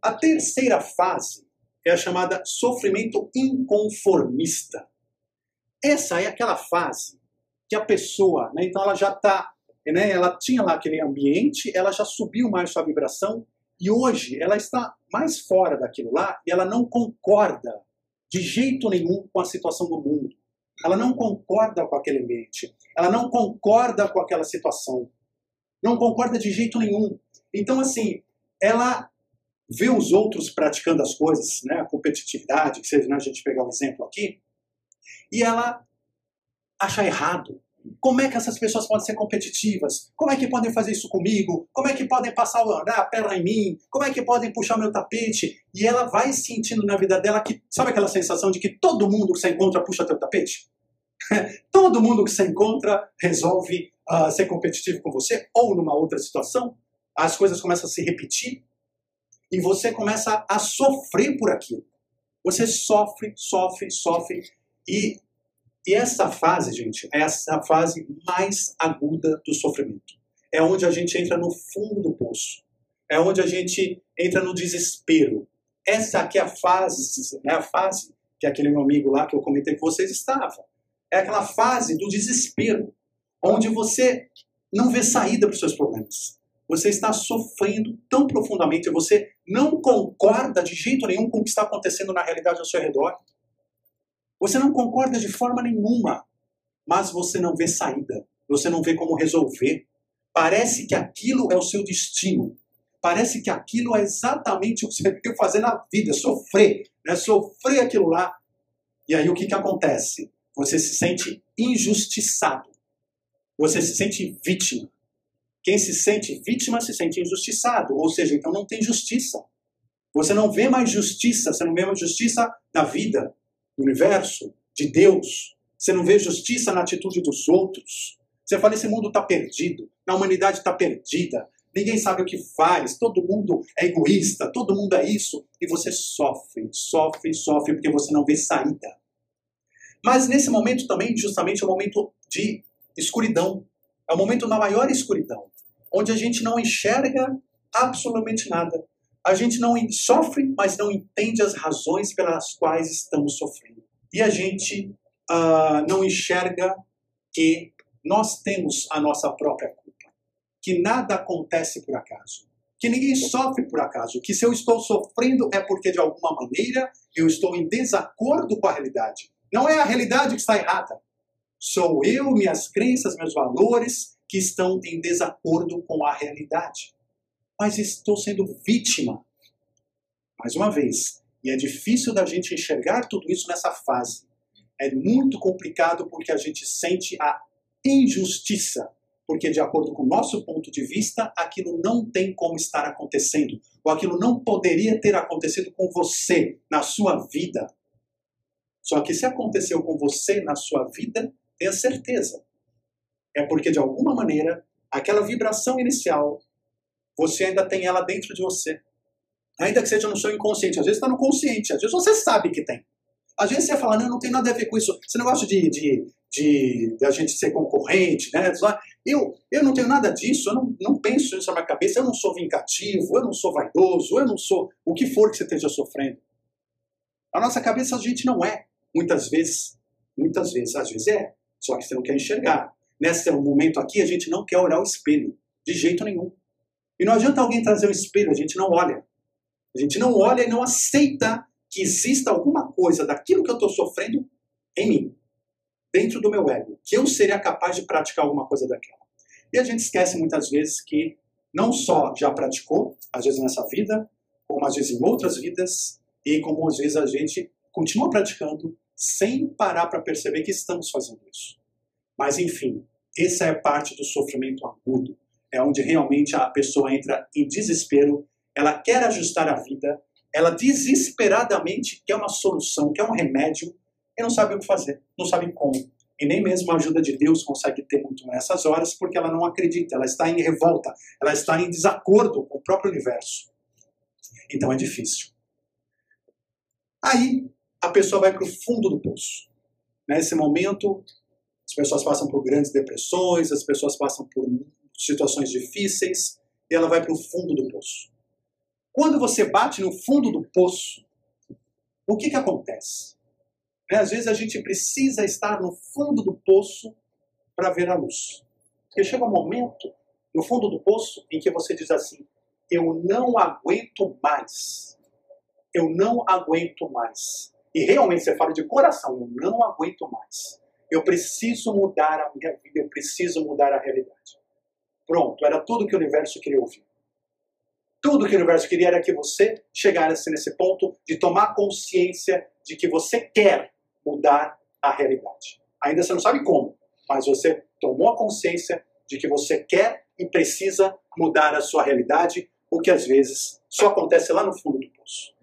A terceira fase é a chamada sofrimento inconformista. Essa é aquela fase que a pessoa, né, então ela já está, né, ela tinha lá aquele ambiente, ela já subiu mais sua vibração e hoje ela está mais fora daquilo lá e ela não concorda de jeito nenhum com a situação do mundo. Ela não concorda com aquele ambiente. Ela não concorda com aquela situação não concorda de jeito nenhum. Então, assim, ela vê os outros praticando as coisas, né, a competitividade, que seja né, a gente pegar um exemplo aqui, e ela acha errado. Como é que essas pessoas podem ser competitivas? Como é que podem fazer isso comigo? Como é que podem passar né, a perna em mim? Como é que podem puxar meu tapete? E ela vai sentindo na vida dela que, sabe aquela sensação de que todo mundo que você encontra puxa teu tapete? todo mundo que você encontra resolve uh, ser competitivo com você, ou numa outra situação, as coisas começam a se repetir e você começa a sofrer por aquilo. Você sofre, sofre, sofre e, e essa fase, gente, é a fase mais aguda do sofrimento. É onde a gente entra no fundo do poço. É onde a gente entra no desespero. Essa aqui é a fase, é a fase que aquele meu amigo lá que eu comentei com vocês estava. É aquela fase do desespero onde você não vê saída para os seus problemas. Você está sofrendo tão profundamente, você não concorda de jeito nenhum com o que está acontecendo na realidade ao seu redor. Você não concorda de forma nenhuma, mas você não vê saída, você não vê como resolver. Parece que aquilo é o seu destino. Parece que aquilo é exatamente o que você tem que fazer na vida, sofrer, né? sofrer aquilo lá. E aí o que, que acontece? Você se sente injustiçado. Você se sente vítima. Quem se sente vítima se sente injustiçado, ou seja, então não tem justiça. Você não vê mais justiça, você não vê mais justiça na vida, universo, de Deus. Você não vê justiça na atitude dos outros. Você fala: esse mundo está perdido, a humanidade está perdida, ninguém sabe o que faz, todo mundo é egoísta, todo mundo é isso. E você sofre, sofre, sofre, porque você não vê saída. Mas nesse momento também, justamente, é um momento de escuridão. É o momento na maior escuridão, onde a gente não enxerga absolutamente nada. A gente não sofre, mas não entende as razões pelas quais estamos sofrendo. E a gente uh, não enxerga que nós temos a nossa própria culpa. Que nada acontece por acaso. Que ninguém sofre por acaso. Que se eu estou sofrendo é porque de alguma maneira eu estou em desacordo com a realidade. Não é a realidade que está errada. Sou eu, minhas crenças, meus valores que estão em desacordo com a realidade mas estou sendo vítima. Mais uma vez, e é difícil da gente enxergar tudo isso nessa fase. É muito complicado porque a gente sente a injustiça, porque de acordo com o nosso ponto de vista, aquilo não tem como estar acontecendo, ou aquilo não poderia ter acontecido com você na sua vida. Só que se aconteceu com você na sua vida, tenha certeza. É porque de alguma maneira aquela vibração inicial você ainda tem ela dentro de você. Ainda que seja no seu inconsciente. Às vezes está no consciente, às vezes você sabe que tem. Às vezes você fala, não, não tem nada a ver com isso. Não gosta de, de, de, de a gente ser concorrente, né? Eu, eu não tenho nada disso, eu não, não penso isso na minha cabeça, eu não sou vingativo, eu não sou vaidoso, eu não sou o que for que você esteja sofrendo. A nossa cabeça a gente não é, muitas vezes. Muitas vezes, às vezes é, só que você não quer enxergar. Nesse momento aqui, a gente não quer olhar o espelho, de jeito nenhum. E não adianta alguém trazer um espelho, a gente não olha. A gente não olha e não aceita que exista alguma coisa daquilo que eu estou sofrendo em mim, dentro do meu ego, que eu seria capaz de praticar alguma coisa daquela. E a gente esquece muitas vezes que não só já praticou, às vezes nessa vida, como às vezes em outras vidas, e como às vezes a gente continua praticando sem parar para perceber que estamos fazendo isso. Mas enfim, essa é parte do sofrimento agudo, é onde realmente a pessoa entra em desespero, ela quer ajustar a vida, ela desesperadamente quer uma solução, quer um remédio, e não sabe o que fazer, não sabe como. E nem mesmo a ajuda de Deus consegue ter muito nessas horas, porque ela não acredita, ela está em revolta, ela está em desacordo com o próprio universo. Então é difícil. Aí a pessoa vai para o fundo do poço. Nesse momento, as pessoas passam por grandes depressões, as pessoas passam por situações difíceis, e ela vai para o fundo do poço. Quando você bate no fundo do poço, o que, que acontece? É, às vezes a gente precisa estar no fundo do poço para ver a luz. Porque chega um momento, no fundo do poço, em que você diz assim: Eu não aguento mais. Eu não aguento mais. E realmente você fala de coração: Eu não aguento mais. Eu preciso mudar a minha vida, eu preciso mudar a realidade. Pronto, era tudo que o universo queria ouvir. Tudo que o universo queria era que você chegasse nesse ponto de tomar consciência de que você quer mudar a realidade. Ainda você não sabe como, mas você tomou a consciência de que você quer e precisa mudar a sua realidade, o que às vezes só acontece lá no fundo do poço.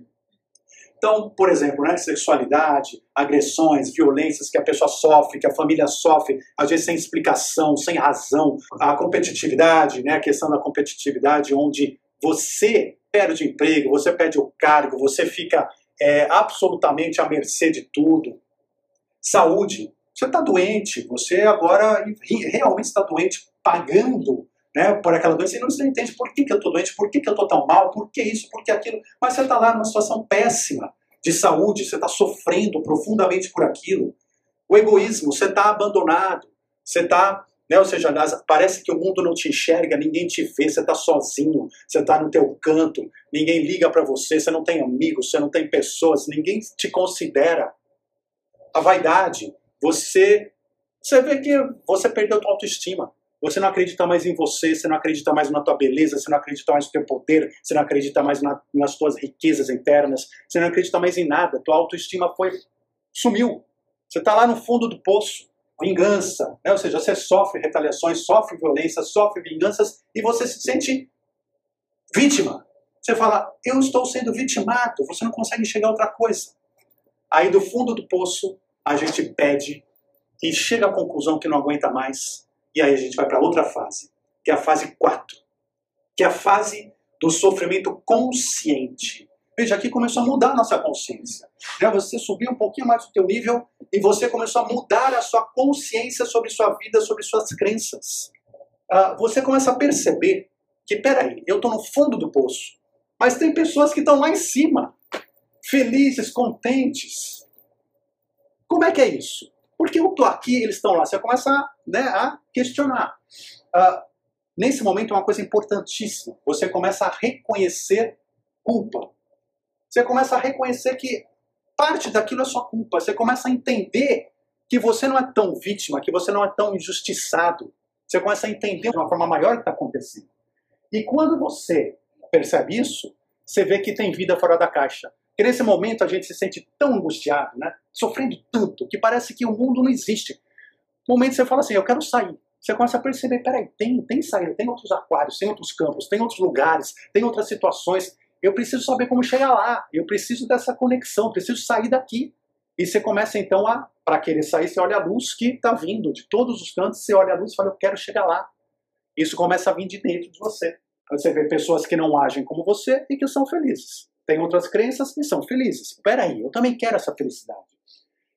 Então, por exemplo, né, sexualidade, agressões, violências que a pessoa sofre, que a família sofre, às vezes sem explicação, sem razão, a competitividade, né, a questão da competitividade, onde você perde o emprego, você perde o cargo, você fica é, absolutamente à mercê de tudo. Saúde, você está doente, você agora realmente está doente, pagando né, por aquela doença, e não se entende por que, que eu estou doente, por que, que eu estou tão mal, por que isso, por que aquilo, mas você está lá numa situação péssima de saúde, você está sofrendo profundamente por aquilo. O egoísmo, você está abandonado, você está, né, ou seja, parece que o mundo não te enxerga, ninguém te vê, você está sozinho, você está no teu canto, ninguém liga para você, você não tem amigos, você não tem pessoas, ninguém te considera. A vaidade, você, você vê que você perdeu a tua autoestima. Você não acredita mais em você, você não acredita mais na tua beleza, você não acredita mais no teu poder, você não acredita mais na, nas tuas riquezas internas, você não acredita mais em nada. Tua autoestima foi sumiu. Você está lá no fundo do poço. Vingança, né? ou seja, você sofre retaliações, sofre violência, sofre vinganças e você se sente vítima. Você fala, eu estou sendo vitimado, você não consegue enxergar outra coisa. Aí do fundo do poço, a gente pede e chega à conclusão que não aguenta mais. E aí a gente vai para outra fase, que é a fase 4, que é a fase do sofrimento consciente. Veja, aqui começou a mudar a nossa consciência. Né? Você subiu um pouquinho mais o teu nível e você começou a mudar a sua consciência sobre sua vida, sobre suas crenças. Uh, você começa a perceber que, peraí, eu estou no fundo do poço, mas tem pessoas que estão lá em cima, felizes, contentes. Como é que é isso? Porque eu estou aqui eles estão lá. Você começa né, a questionar. Uh, nesse momento é uma coisa importantíssima. Você começa a reconhecer culpa. Você começa a reconhecer que parte daquilo é sua culpa. Você começa a entender que você não é tão vítima, que você não é tão injustiçado. Você começa a entender de uma forma maior o que está acontecendo. E quando você percebe isso, você vê que tem vida fora da caixa. Que nesse momento a gente se sente tão angustiado, né? sofrendo tanto, que parece que o mundo não existe. Momento você fala assim, eu quero sair. Você começa a perceber, peraí, tem, tem saída, tem outros aquários, tem outros campos, tem outros lugares, tem outras situações. Eu preciso saber como chegar lá. Eu preciso dessa conexão, preciso sair daqui. E você começa então a, para querer sair, você olha a luz que está vindo de todos os cantos, você olha a luz e fala, eu quero chegar lá. Isso começa a vir de dentro de você. Você vê pessoas que não agem como você e que são felizes. Tem outras crenças que são felizes. Espera aí, eu também quero essa felicidade.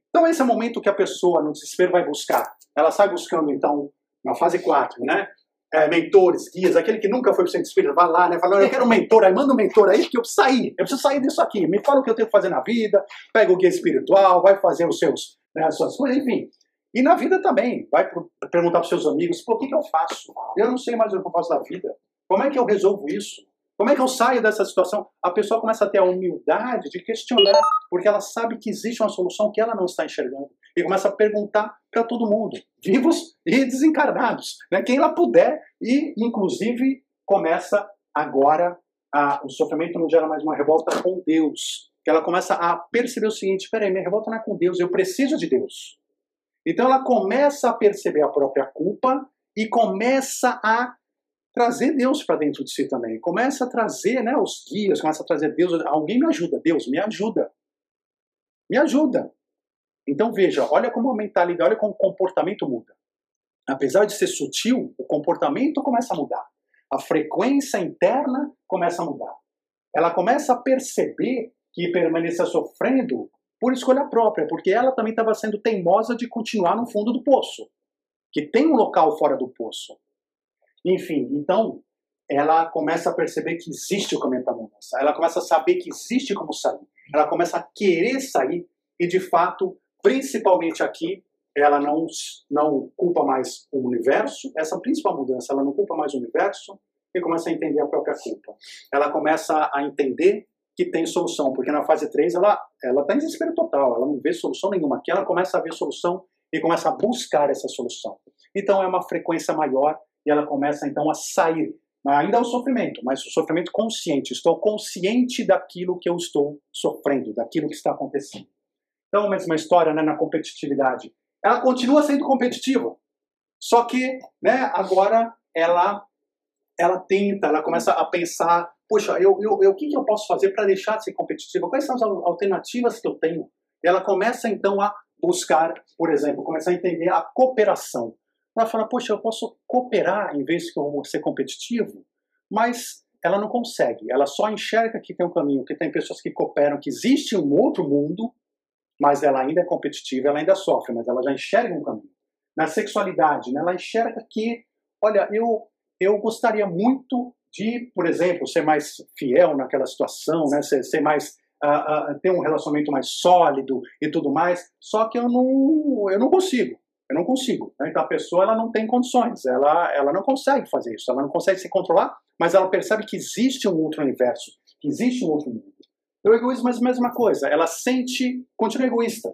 Então esse é o momento que a pessoa no desespero vai buscar. Ela sai buscando então na fase 4, né? é, mentores, guias, aquele que nunca foi para o centro espírita, vai lá, né? Fala, eu quero um mentor, aí manda um mentor aí, que eu preciso sair, eu preciso sair disso aqui, me fala o que eu tenho que fazer na vida, pega o guia espiritual, vai fazer os seus, né, as suas coisas, enfim. E na vida também, vai pro, perguntar para seus amigos, o que, que eu faço? Eu não sei mais o que eu faço da vida. Como é que eu resolvo isso? Como é que eu saio dessa situação? A pessoa começa a ter a humildade de questionar, porque ela sabe que existe uma solução que ela não está enxergando. E começa a perguntar para todo mundo, vivos e desencarnados, né? quem ela puder, e inclusive começa agora, a, o sofrimento não gera mais uma revolta com Deus, ela começa a perceber o seguinte, peraí, minha revolta não é com Deus, eu preciso de Deus. Então ela começa a perceber a própria culpa e começa a trazer Deus para dentro de si também. Começa a trazer né, os guias, começa a trazer Deus. Alguém me ajuda, Deus, me ajuda. Me ajuda. Então veja, olha como a mentalidade, olha como o comportamento muda. Apesar de ser sutil, o comportamento começa a mudar. A frequência interna começa a mudar. Ela começa a perceber que permanecia sofrendo por escolha própria, porque ela também estava sendo teimosa de continuar no fundo do poço, que tem um local fora do poço. Enfim, então ela começa a perceber que existe o mudança. Ela começa a saber que existe como sair. Ela começa a querer sair e, de fato, principalmente aqui, ela não, não culpa mais o universo, essa principal mudança, ela não culpa mais o universo e começa a entender a própria culpa. Ela começa a entender que tem solução, porque na fase 3 ela ela está em desespero total, ela não vê solução nenhuma. Aqui ela começa a ver solução e começa a buscar essa solução. Então é uma frequência maior e ela começa então a sair. Ainda é o sofrimento, mas o sofrimento consciente. Estou consciente daquilo que eu estou sofrendo, daquilo que está acontecendo. Então, a mesma história né, na competitividade. Ela continua sendo competitiva, só que né, agora ela ela tenta, ela começa a pensar, poxa, eu, eu, eu o que, que eu posso fazer para deixar de ser competitiva? Quais são as alternativas que eu tenho? Ela começa então a buscar, por exemplo, começar a entender a cooperação. Ela fala, poxa, eu posso cooperar em vez de eu ser competitivo, mas ela não consegue. Ela só enxerga que tem um caminho, que tem pessoas que cooperam, que existe um outro mundo, mas ela ainda é competitiva, ela ainda sofre, mas ela já enxerga um caminho. Na sexualidade, né, ela enxerga que, olha, eu, eu gostaria muito de, por exemplo, ser mais fiel naquela situação, né, ser, ser mais ter um relacionamento mais sólido e tudo mais, só que eu não, eu não consigo. Eu não consigo. Né? Então a pessoa ela não tem condições, ela, ela não consegue fazer isso, ela não consegue se controlar, mas ela percebe que existe um outro universo, que existe um outro mundo. O egoísmo é a mesma coisa, ela sente, continua egoísta,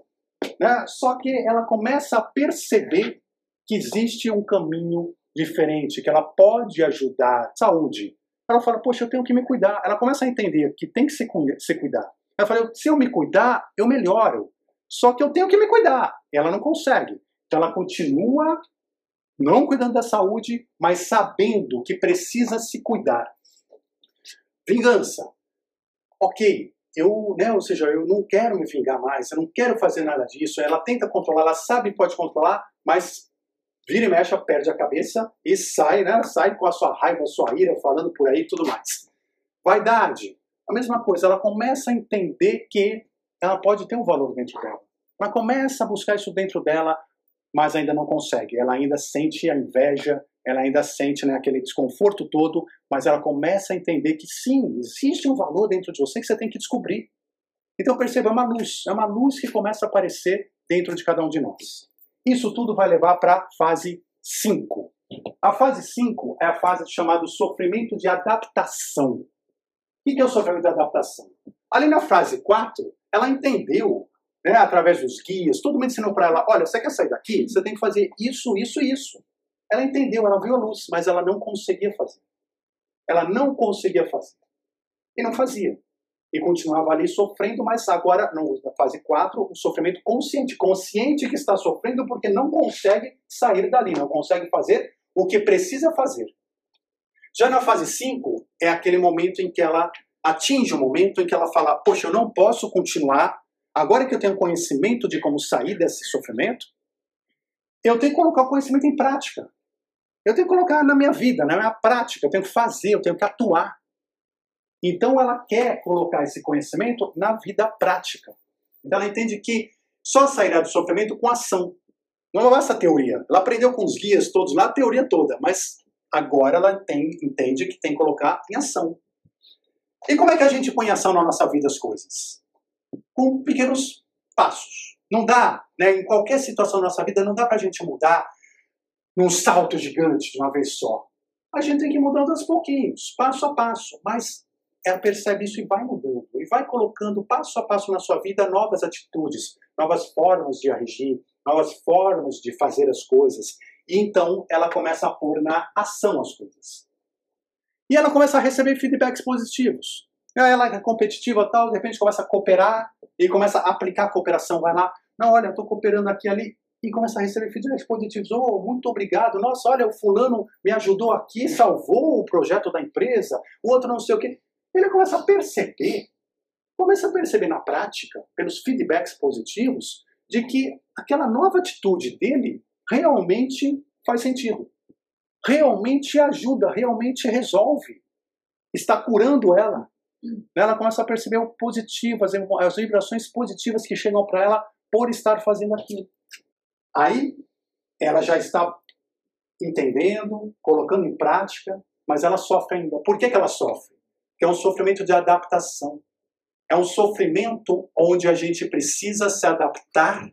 né? só que ela começa a perceber que existe um caminho diferente, que ela pode ajudar. Saúde. Ela fala, poxa, eu tenho que me cuidar. Ela começa a entender que tem que se, se cuidar. Ela fala, se eu me cuidar, eu melhoro. Só que eu tenho que me cuidar. Ela não consegue. Então ela continua não cuidando da saúde, mas sabendo que precisa se cuidar. Vingança. Ok, eu, né, ou seja, eu não quero me vingar mais, eu não quero fazer nada disso. Ela tenta controlar, ela sabe que pode controlar, mas vira e mexe, perde a cabeça e sai, né? Sai com a sua raiva, a sua ira, falando por aí e tudo mais. Vaidade, a mesma coisa, ela começa a entender que ela pode ter um valor dentro dela. Ela começa a buscar isso dentro dela, mas ainda não consegue. Ela ainda sente a inveja, ela ainda sente né, aquele desconforto todo, mas ela começa a entender que sim, existe um valor dentro de você que você tem que descobrir. Então perceba, é uma luz, é uma luz que começa a aparecer dentro de cada um de nós. Isso tudo vai levar para a fase 5. A fase 5 é a fase chamada sofrimento de adaptação. O que é o sofrimento de adaptação? Ali na fase 4, ela entendeu, né, através dos guias, todo mundo ensinou para ela: olha, você quer sair daqui? Você tem que fazer isso, isso e isso. Ela entendeu, ela viu a luz, mas ela não conseguia fazer. Ela não conseguia fazer. E não fazia. E continuava ali sofrendo, mas agora, na fase 4, o sofrimento consciente. Consciente que está sofrendo porque não consegue sair dali, não consegue fazer o que precisa fazer. Já na fase 5, é aquele momento em que ela atinge o momento em que ela fala: Poxa, eu não posso continuar. Agora que eu tenho conhecimento de como sair desse sofrimento, eu tenho que colocar o conhecimento em prática. Eu tenho que colocar na minha vida, na minha prática, eu tenho que fazer, eu tenho que atuar. Então ela quer colocar esse conhecimento na vida prática. Então ela entende que só sairá do sofrimento com ação. Não é essa teoria. Ela aprendeu com os guias todos lá a teoria toda, mas agora ela tem, entende que tem que colocar em ação. E como é que a gente põe em ação na nossa vida as coisas? Com pequenos passos. Não dá, né? Em qualquer situação da nossa vida, não dá para a gente mudar num salto gigante de uma vez só. A gente tem que ir mudando aos pouquinhos, passo a passo, mas ela percebe isso e vai mudando, e vai colocando passo a passo na sua vida novas atitudes, novas formas de agir, novas formas de fazer as coisas. E então ela começa a pôr na ação as coisas. E ela começa a receber feedbacks positivos. Ela é competitiva tal, de repente começa a cooperar e começa a aplicar a cooperação. Vai lá, não, olha, estou cooperando aqui ali e começa a receber feedbacks positivos. Oh, muito obrigado. Nossa, olha, o fulano me ajudou aqui, salvou o projeto da empresa. O outro não sei o quê. Ele começa a perceber, começa a perceber na prática, pelos feedbacks positivos, de que aquela nova atitude dele realmente faz sentido. Realmente ajuda, realmente resolve. Está curando ela. Ela começa a perceber o positivo, as, as vibrações positivas que chegam para ela por estar fazendo aquilo. Aí ela já está entendendo, colocando em prática, mas ela sofre ainda. Por que, que ela sofre? Porque é um sofrimento de adaptação. É um sofrimento onde a gente precisa se adaptar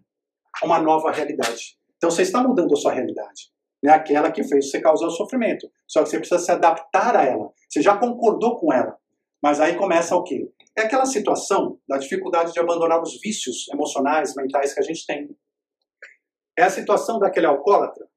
a uma nova realidade. Então você está mudando a sua realidade. É aquela que fez você causar o sofrimento. Só que você precisa se adaptar a ela. Você já concordou com ela. Mas aí começa o quê? É aquela situação da dificuldade de abandonar os vícios emocionais, mentais que a gente tem. É a situação daquele alcoólatra,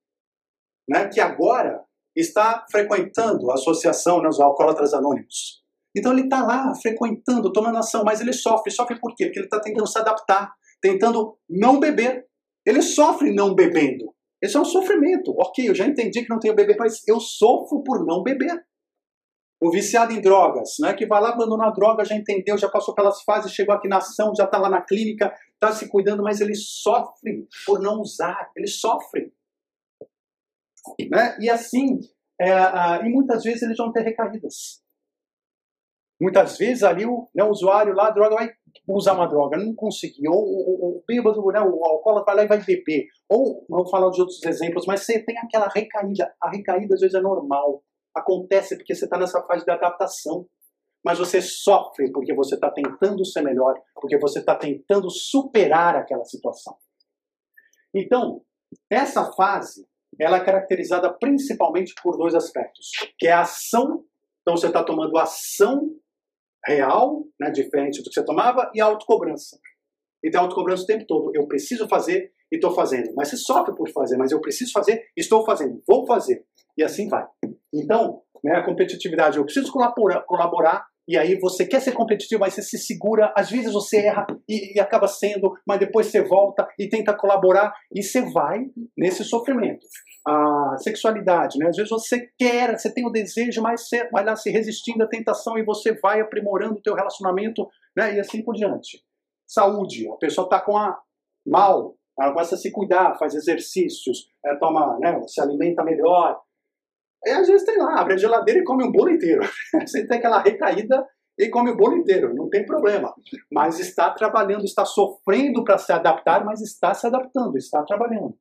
né, que agora está frequentando a associação né, Alcoólatras Anônimos. Então ele está lá frequentando, tomando ação, mas ele sofre. Sofre por quê? Porque ele está tentando se adaptar, tentando não beber. Ele sofre não bebendo. Esse é um sofrimento. Ok, eu já entendi que não tenho beber, mas eu sofro por não beber. O viciado em drogas, né, que vai lá abandonar a droga, já entendeu, já passou pelas fases, chegou aqui na ação, já está lá na clínica, está se cuidando, mas ele sofre por não usar, ele sofre. Né? E assim, é, e muitas vezes eles vão ter recaídas. Muitas vezes ali o, né, usuário lá, a droga vai usar uma droga, não conseguiu. Ou o, o bêbado, né, o alcoólatra vai lá e vai beber. Ou, não vou falar de outros exemplos, mas você tem aquela recaída. A recaída às vezes é normal. Acontece porque você está nessa fase de adaptação mas você sofre porque você está tentando ser melhor, porque você está tentando superar aquela situação. Então, essa fase ela é caracterizada principalmente por dois aspectos, que é a ação, então você está tomando ação real, né, diferente do que você tomava, e a autocobrança. Então, a autocobrança o tempo todo, eu preciso fazer e estou fazendo. Mas você sofre por fazer, mas eu preciso fazer, estou fazendo, vou fazer. E assim vai. Então, né, a competitividade, eu preciso colaborar, colaborar, e aí você quer ser competitivo, mas você se segura, às vezes você erra e, e, acaba sendo, mas depois você volta e tenta colaborar e você vai nesse sofrimento. A sexualidade, né? Às vezes você quer, você tem o desejo, mas você vai lá se resistindo à tentação e você vai aprimorando o teu relacionamento né? E assim por diante. Saúde, a pessoa está com a mal, começa a se cuidar, faz exercícios, é, toma, né, se alimenta melhor. E às vezes tem lá, abre a geladeira e come um bolo inteiro. Você tem aquela recaída e come o bolo inteiro, não tem problema. Mas está trabalhando, está sofrendo para se adaptar, mas está se adaptando, está trabalhando.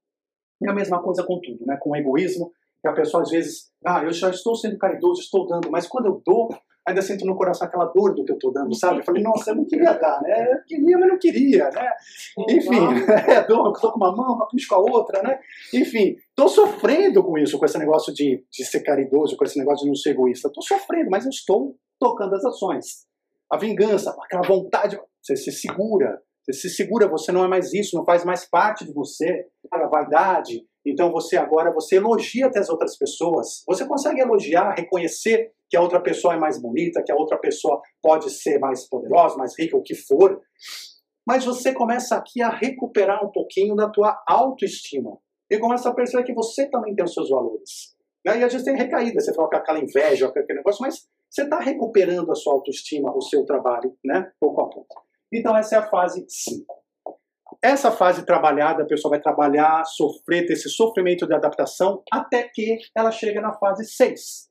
E a mesma coisa com tudo, né? com o egoísmo, que a pessoa às vezes, ah, eu já estou sendo caridoso, estou dando, mas quando eu dou, ainda sinto no coração aquela dor do que eu estou dando, sabe? Eu falei, nossa, eu não queria dar, né? Eu queria, mas não queria, né? Enfim, é, dou, estou com uma mão, puxo com a outra, né? Enfim, estou sofrendo com isso, com esse negócio de, de ser caridoso, com esse negócio de não ser egoísta. Estou sofrendo, mas eu estou tocando as ações. A vingança, aquela vontade, você se segura, você se segura, você não é mais isso, não faz mais parte de você. A vaidade, então você agora você elogia até as outras pessoas. Você consegue elogiar, reconhecer que a outra pessoa é mais bonita, que a outra pessoa pode ser mais poderosa, mais rica, o que for. Mas você começa aqui a recuperar um pouquinho da tua autoestima. E começa a perceber que você também tem os seus valores. Né? E às vezes tem recaída, você fala com aquela inveja, com aquele negócio, mas você está recuperando a sua autoestima, o seu trabalho, né? pouco a pouco. Então essa é a fase 5. Essa fase trabalhada, a pessoa vai trabalhar, sofrer, ter esse sofrimento de adaptação, até que ela chega na fase 6.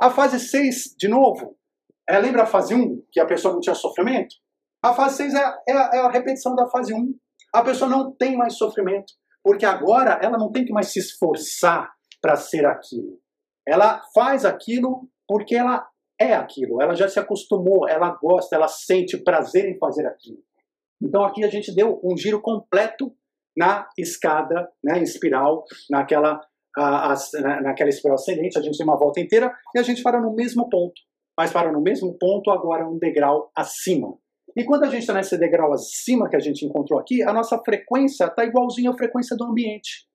A fase 6, de novo, é, lembra a fase 1, que a pessoa não tinha sofrimento? A fase 6 é, é, é a repetição da fase 1. A pessoa não tem mais sofrimento, porque agora ela não tem que mais se esforçar para ser aquilo. Ela faz aquilo porque ela é aquilo, ela já se acostumou, ela gosta, ela sente prazer em fazer aquilo. Então aqui a gente deu um giro completo na escada, né, em espiral, naquela, a, a, naquela espiral ascendente, a gente tem uma volta inteira e a gente para no mesmo ponto. Mas para no mesmo ponto, agora um degrau acima. E quando a gente está nesse degrau acima que a gente encontrou aqui, a nossa frequência está igualzinha à frequência do ambiente.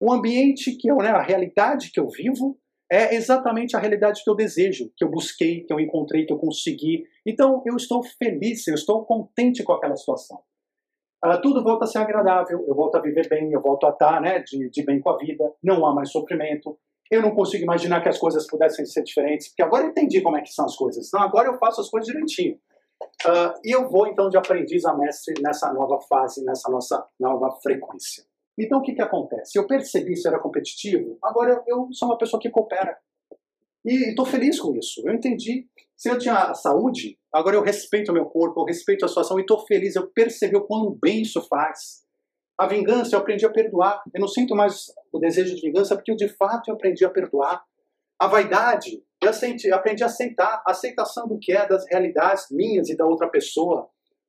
O ambiente que eu, né, a realidade que eu vivo, é exatamente a realidade que eu desejo, que eu busquei, que eu encontrei, que eu consegui. Então eu estou feliz, eu estou contente com aquela situação. Uh, tudo volta a ser agradável, eu volto a viver bem, eu volto a estar né, de, de bem com a vida, não há mais sofrimento. Eu não consigo imaginar que as coisas pudessem ser diferentes, porque agora eu entendi como é que são as coisas. Então agora eu faço as coisas direitinho. Uh, e eu vou então de aprendiz a mestre nessa nova fase, nessa nossa nova frequência. Então o que, que acontece? Eu percebi se era competitivo, agora eu sou uma pessoa que coopera. E estou feliz com isso. Eu entendi. Se eu tinha saúde, agora eu respeito o meu corpo, eu respeito a situação e estou feliz. Eu percebi o quão bem isso faz. A vingança, eu aprendi a perdoar. Eu não sinto mais o desejo de vingança porque eu, de fato eu aprendi a perdoar. A vaidade, eu aprendi a aceitar. A aceitação do que é, das realidades minhas e da outra pessoa.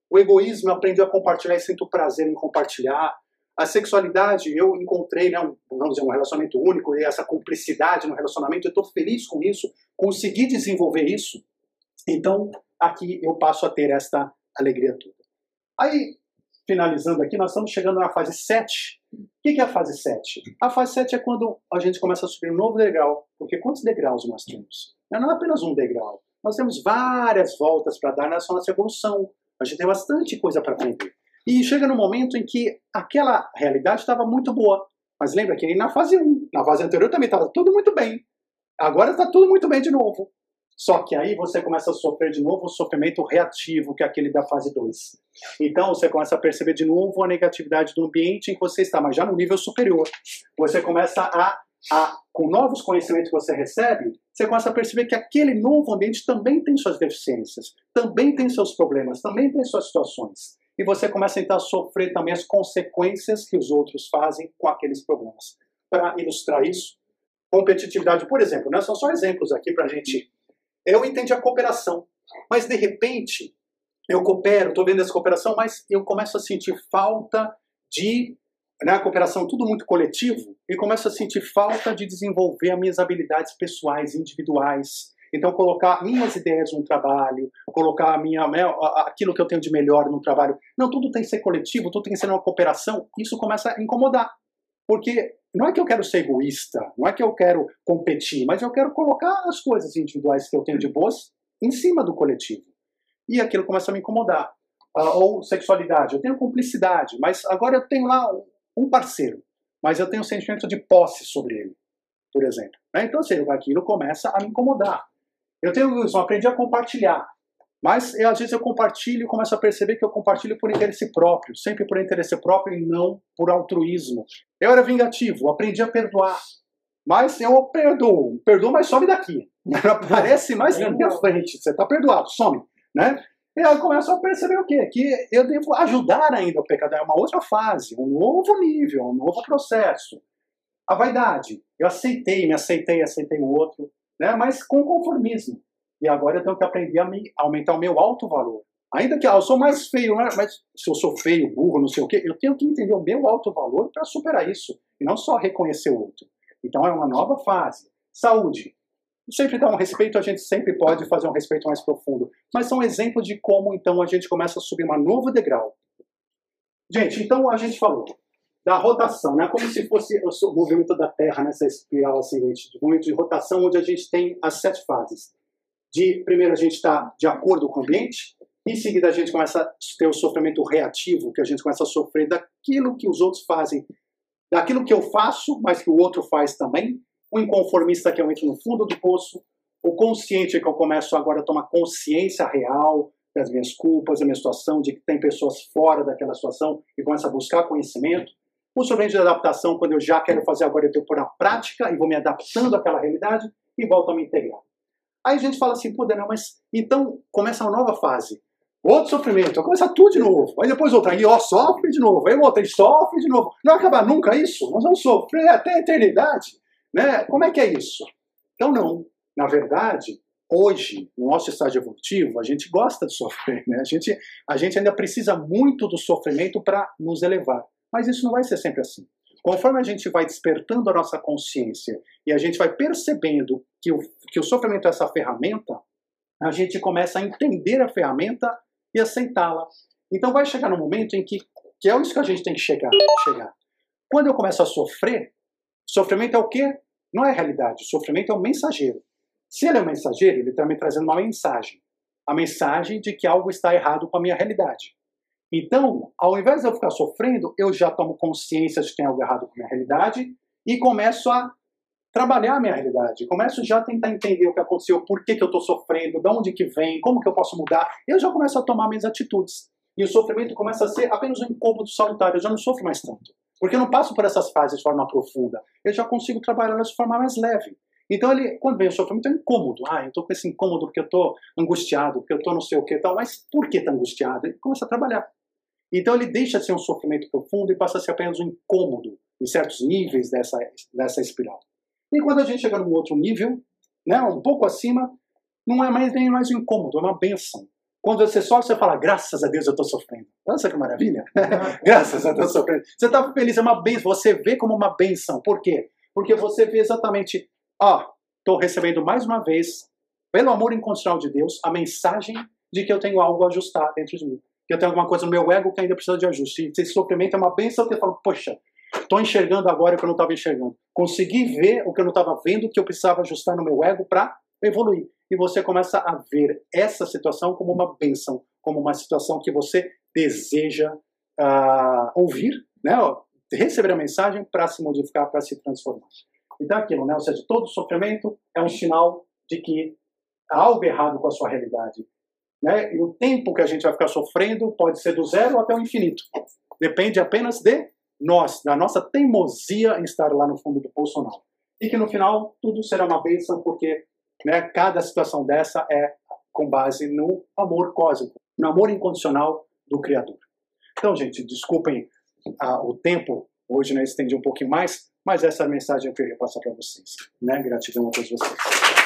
O egoísmo, eu aprendi a compartilhar e sinto prazer em compartilhar. A sexualidade, eu encontrei, né, um, vamos dizer, um relacionamento único e essa cumplicidade no relacionamento, eu estou feliz com isso, consegui desenvolver isso. Então, aqui eu passo a ter esta alegria toda. Aí, finalizando aqui, nós estamos chegando na fase 7. O que é a fase 7? A fase 7 é quando a gente começa a subir um novo degrau, porque quantos degraus nós temos? Não é apenas um degrau, nós temos várias voltas para dar nessa nossa evolução. A gente tem bastante coisa para aprender. E chega no momento em que aquela realidade estava muito boa. Mas lembra que na fase 1, na fase anterior também estava tudo muito bem. Agora está tudo muito bem de novo. Só que aí você começa a sofrer de novo o sofrimento reativo, que é aquele da fase 2. Então você começa a perceber de novo a negatividade do ambiente em que você está, mas já no nível superior. Você começa a, a com novos conhecimentos que você recebe, você começa a perceber que aquele novo ambiente também tem suas deficiências, também tem seus problemas, também tem suas situações e você começa então a sofrer também as consequências que os outros fazem com aqueles problemas. Para ilustrar isso, competitividade, por exemplo, né? são só exemplos aqui para a gente. Eu entendi a cooperação, mas de repente eu coopero, estou vendo essa cooperação, mas eu começo a sentir falta de né, cooperação tudo muito coletivo e começo a sentir falta de desenvolver as minhas habilidades pessoais, individuais, então, colocar minhas ideias no trabalho, colocar minha, né, aquilo que eu tenho de melhor no trabalho. Não, tudo tem que ser coletivo, tudo tem que ser uma cooperação. Isso começa a incomodar. Porque não é que eu quero ser egoísta, não é que eu quero competir, mas eu quero colocar as coisas individuais que eu tenho de boas em cima do coletivo. E aquilo começa a me incomodar. Uh, ou sexualidade, eu tenho cumplicidade, mas agora eu tenho lá um parceiro, mas eu tenho um sentimento de posse sobre ele, por exemplo. Né? Então, assim, aquilo começa a me incomodar. Eu tenho eu aprendi a compartilhar. Mas às vezes eu compartilho e começo a perceber que eu compartilho por interesse próprio, sempre por interesse próprio e não por altruísmo. Eu era vingativo, aprendi a perdoar. Mas eu perdoo, perdoo, mas some daqui. Não aparece mais na minha frente. Você está perdoado, some. Né? E eu começo a perceber o quê? Que eu devo ajudar ainda o pecador. É uma outra fase, um novo nível, um novo processo. A vaidade. Eu aceitei, me aceitei, aceitei o outro, né? mas com conformismo. E agora eu tenho que aprender a me, aumentar o meu alto valor. Ainda que ah, eu sou mais feio, né? mas se eu sou feio, burro, não sei o quê, eu tenho que entender o meu alto valor para superar isso. E não só reconhecer o outro. Então é uma nova fase. Saúde. Sempre dá um respeito, a gente sempre pode fazer um respeito mais profundo. Mas são exemplos de como então a gente começa a subir uma novo degrau. Gente, então a gente falou da rotação, né? Como se fosse o movimento da Terra nessa espiral ascendente, de movimento de rotação onde a gente tem as sete fases. De primeiro a gente está de acordo com o ambiente, em seguida a gente começa a ter o sofrimento reativo, que a gente começa a sofrer daquilo que os outros fazem, daquilo que eu faço, mas que o outro faz também, o inconformista que eu entro no fundo do poço, o consciente que eu começo agora a tomar consciência real das minhas culpas, da minha situação, de que tem pessoas fora daquela situação e começa a buscar conhecimento, o sofrimento de adaptação, quando eu já quero fazer agora, eu tenho que pôr na prática e vou me adaptando àquela realidade e volto a me integrar. Aí a gente fala assim, pô, Daniel, mas então começa uma nova fase. Outro sofrimento, começa tudo de novo. Aí depois outra, aí ó, sofre de novo. Aí outra, e sofre de novo. Não vai acabar nunca isso? Nós vamos sofrer até a eternidade. Né? Como é que é isso? Então não. Na verdade, hoje, no nosso estágio evolutivo, a gente gosta de sofrer. Né? A, gente, a gente ainda precisa muito do sofrimento para nos elevar. Mas isso não vai ser sempre assim. Conforme a gente vai despertando a nossa consciência e a gente vai percebendo que o, que o sofrimento é essa ferramenta, a gente começa a entender a ferramenta e aceitá-la. Então vai chegar no momento em que, que é isso que a gente tem que chegar, chegar. Quando eu começo a sofrer, sofrimento é o quê? Não é realidade, sofrimento é um mensageiro. Se ele é um mensageiro, ele está me trazendo uma mensagem. A mensagem de que algo está errado com a minha realidade. Então, ao invés de eu ficar sofrendo, eu já tomo consciência de que tem algo errado com a minha realidade e começo a trabalhar a minha realidade. Começo já a tentar entender o que aconteceu, por que, que eu estou sofrendo, de onde que vem, como que eu posso mudar. Eu já começo a tomar minhas atitudes. E o sofrimento começa a ser apenas um incômodo salutar. Eu já não sofro mais tanto. Porque eu não passo por essas fases de forma profunda. Eu já consigo trabalhar de forma mais leve. Então, ele, quando vem o sofrimento, é um incômodo. Ah, eu estou com esse incômodo porque eu estou angustiado, porque eu estou não sei o que tal. Mas por que está angustiado? Ele começa a trabalhar. Então ele deixa de ser um sofrimento profundo e passa a ser apenas um incômodo em certos níveis dessa, dessa espiral. E quando a gente chega num outro nível, né, um pouco acima, não é mais nem mais um incômodo, é uma benção. Quando você sofre, você fala, graças a Deus eu estou sofrendo. Nossa, que maravilha! graças a Deus eu estou sofrendo. Você está feliz, é uma benção. Você vê como uma benção. Por quê? Porque você vê exatamente, ó, estou recebendo mais uma vez, pelo amor incondicional de Deus, a mensagem de que eu tenho algo a ajustar dentro de mim que eu tenho alguma coisa no meu ego que ainda precisa de ajuste. E esse sofrimento é uma benção que eu falo, poxa, estou enxergando agora o que eu não estava enxergando. Consegui ver o que eu não estava vendo, que eu precisava ajustar no meu ego para evoluir. E você começa a ver essa situação como uma benção, como uma situação que você deseja uh, ouvir, né? receber a mensagem para se modificar, para se transformar. Então, aquilo, né? ou seja, todo sofrimento é um sinal de que há algo errado com a sua realidade. Né? E o tempo que a gente vai ficar sofrendo pode ser do zero até o infinito. Depende apenas de nós, da nossa teimosia em estar lá no fundo do poço não. E que no final tudo será uma bênção, porque né, cada situação dessa é com base no amor cósmico, no amor incondicional do Criador. Então, gente, desculpem ah, o tempo, hoje né, estendi um pouquinho mais, mas essa é a mensagem que eu queria passar para vocês. Né? Gratidão a todos vocês.